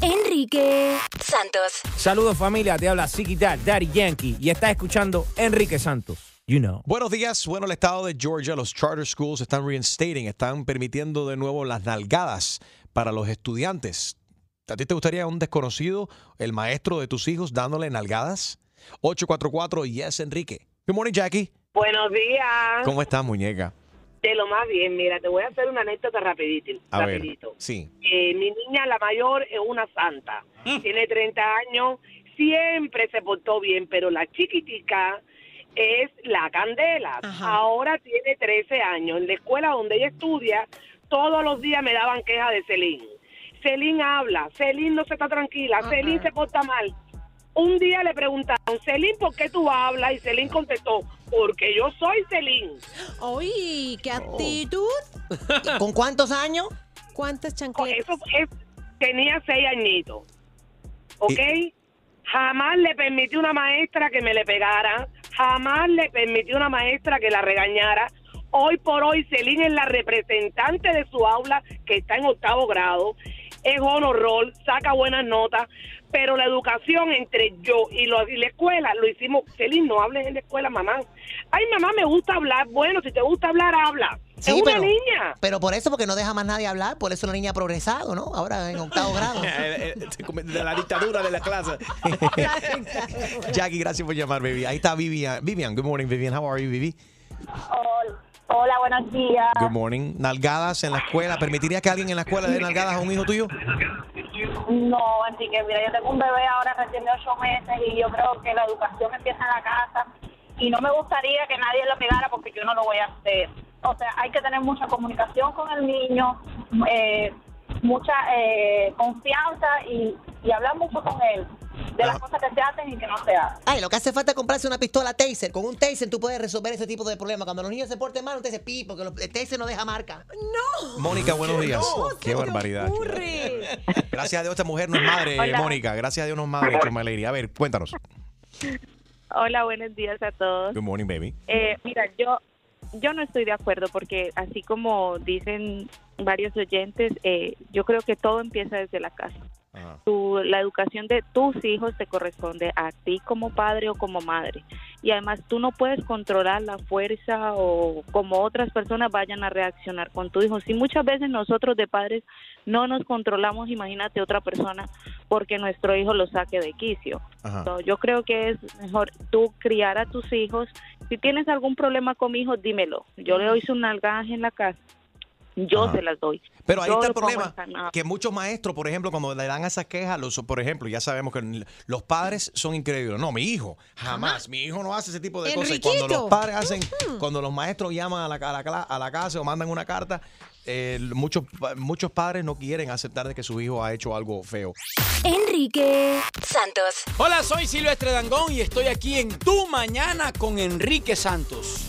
Enrique Santos. Saludos familia, te habla Dad, Daddy Yankee y estás escuchando Enrique Santos. You know. Buenos días. Bueno, el estado de Georgia, los charter schools están reinstating, están permitiendo de nuevo las nalgadas para los estudiantes. ¿A ti te gustaría un desconocido, el maestro de tus hijos, dándole nalgadas? 844 Yes Enrique. Good morning, Jackie. Buenos días. ¿Cómo estás, muñeca? De lo más bien, mira, te voy a hacer una anécdota rapidito. A ver. Sí. Eh, mi niña, la mayor, es una santa. Tiene 30 años, siempre se portó bien, pero la chiquitica es la candela. Ahora tiene 13 años. En la escuela donde ella estudia, todos los días me daban quejas de Celine. Celine habla, Celine no se está tranquila, Celine se porta mal. Un día le preguntaron, Celine, ¿por qué tú hablas? Y Celine contestó, porque yo soy Celine. Uy, qué actitud. ¿Con cuántos años? ¿Cuántas chancletas? Eso es- tenía seis añitos. ¿Ok? Jamás le permití a una maestra que me le pegara. Jamás le permití a una maestra que la regañara. Hoy por hoy, Celine es la representante de su aula que está en octavo grado. Es honor roll, saca buenas notas. Pero la educación entre yo y, lo- y la escuela lo hicimos. Celine, no hables en la escuela, mamá. Ay, mamá, me gusta hablar. Bueno, si te gusta hablar, habla. Sí, es una pero, niña. pero por eso, porque no deja más nadie hablar, por eso la niña ha progresado, ¿no? Ahora en octavo grado. De la dictadura de la clase. Jackie, gracias por llamar, baby. Ahí está Vivian. Vivian, good morning, Vivian. How are you, Vivi? Hola, hola, buenos días. Good morning. Nalgadas en la escuela. ¿Permitirías que alguien en la escuela dé nalgadas a un hijo tuyo? No, así que mira, yo tengo un bebé ahora recién de ocho meses y yo creo que la educación empieza en la casa y no me gustaría que nadie lo pegara porque yo no lo voy a hacer. O sea, hay que tener mucha comunicación con el niño, eh, mucha eh, confianza y, y hablar mucho con él de las cosas que se hacen y que no se hacen. Ay, lo que hace falta es comprarse una pistola taser. Con un taser tú puedes resolver ese tipo de problemas. Cuando los niños se porten mal, usted se pi, porque el taser no deja marca. No. Mónica, buenos días. Qué barbaridad. Gracias a Dios, esta mujer no es madre, Hola. Mónica. Gracias a Dios no es madre, Choma Lady. A ver, cuéntanos. Hola, buenos días a todos. Good morning, baby. Eh, mira, yo yo no estoy de acuerdo porque así como dicen varios oyentes, eh, yo creo que todo empieza desde la casa. Tu, la educación de tus hijos te corresponde a ti como padre o como madre. Y además tú no puedes controlar la fuerza o como otras personas vayan a reaccionar con tu hijo. Si muchas veces nosotros de padres no nos controlamos, imagínate otra persona porque nuestro hijo lo saque de quicio. So, yo creo que es mejor tú criar a tus hijos. Si tienes algún problema con mi hijo, dímelo. Yo le doy su nalgaje en la casa. Yo se las doy. Pero ahí Yo está el problema, que muchos maestros, por ejemplo, cuando le dan esas quejas, los, por ejemplo, ya sabemos que los padres son increíbles. No, mi hijo, jamás. Mi hijo no hace ese tipo de cosas. Y cuando los padres hacen, cuando los maestros llaman a la, a la, a la casa o mandan una carta, eh, muchos, pa- muchos padres no quieren aceptar de que su hijo ha hecho algo feo. Enrique Santos. Hola, soy Silvestre Dangón y estoy aquí en Tu Mañana con Enrique Santos.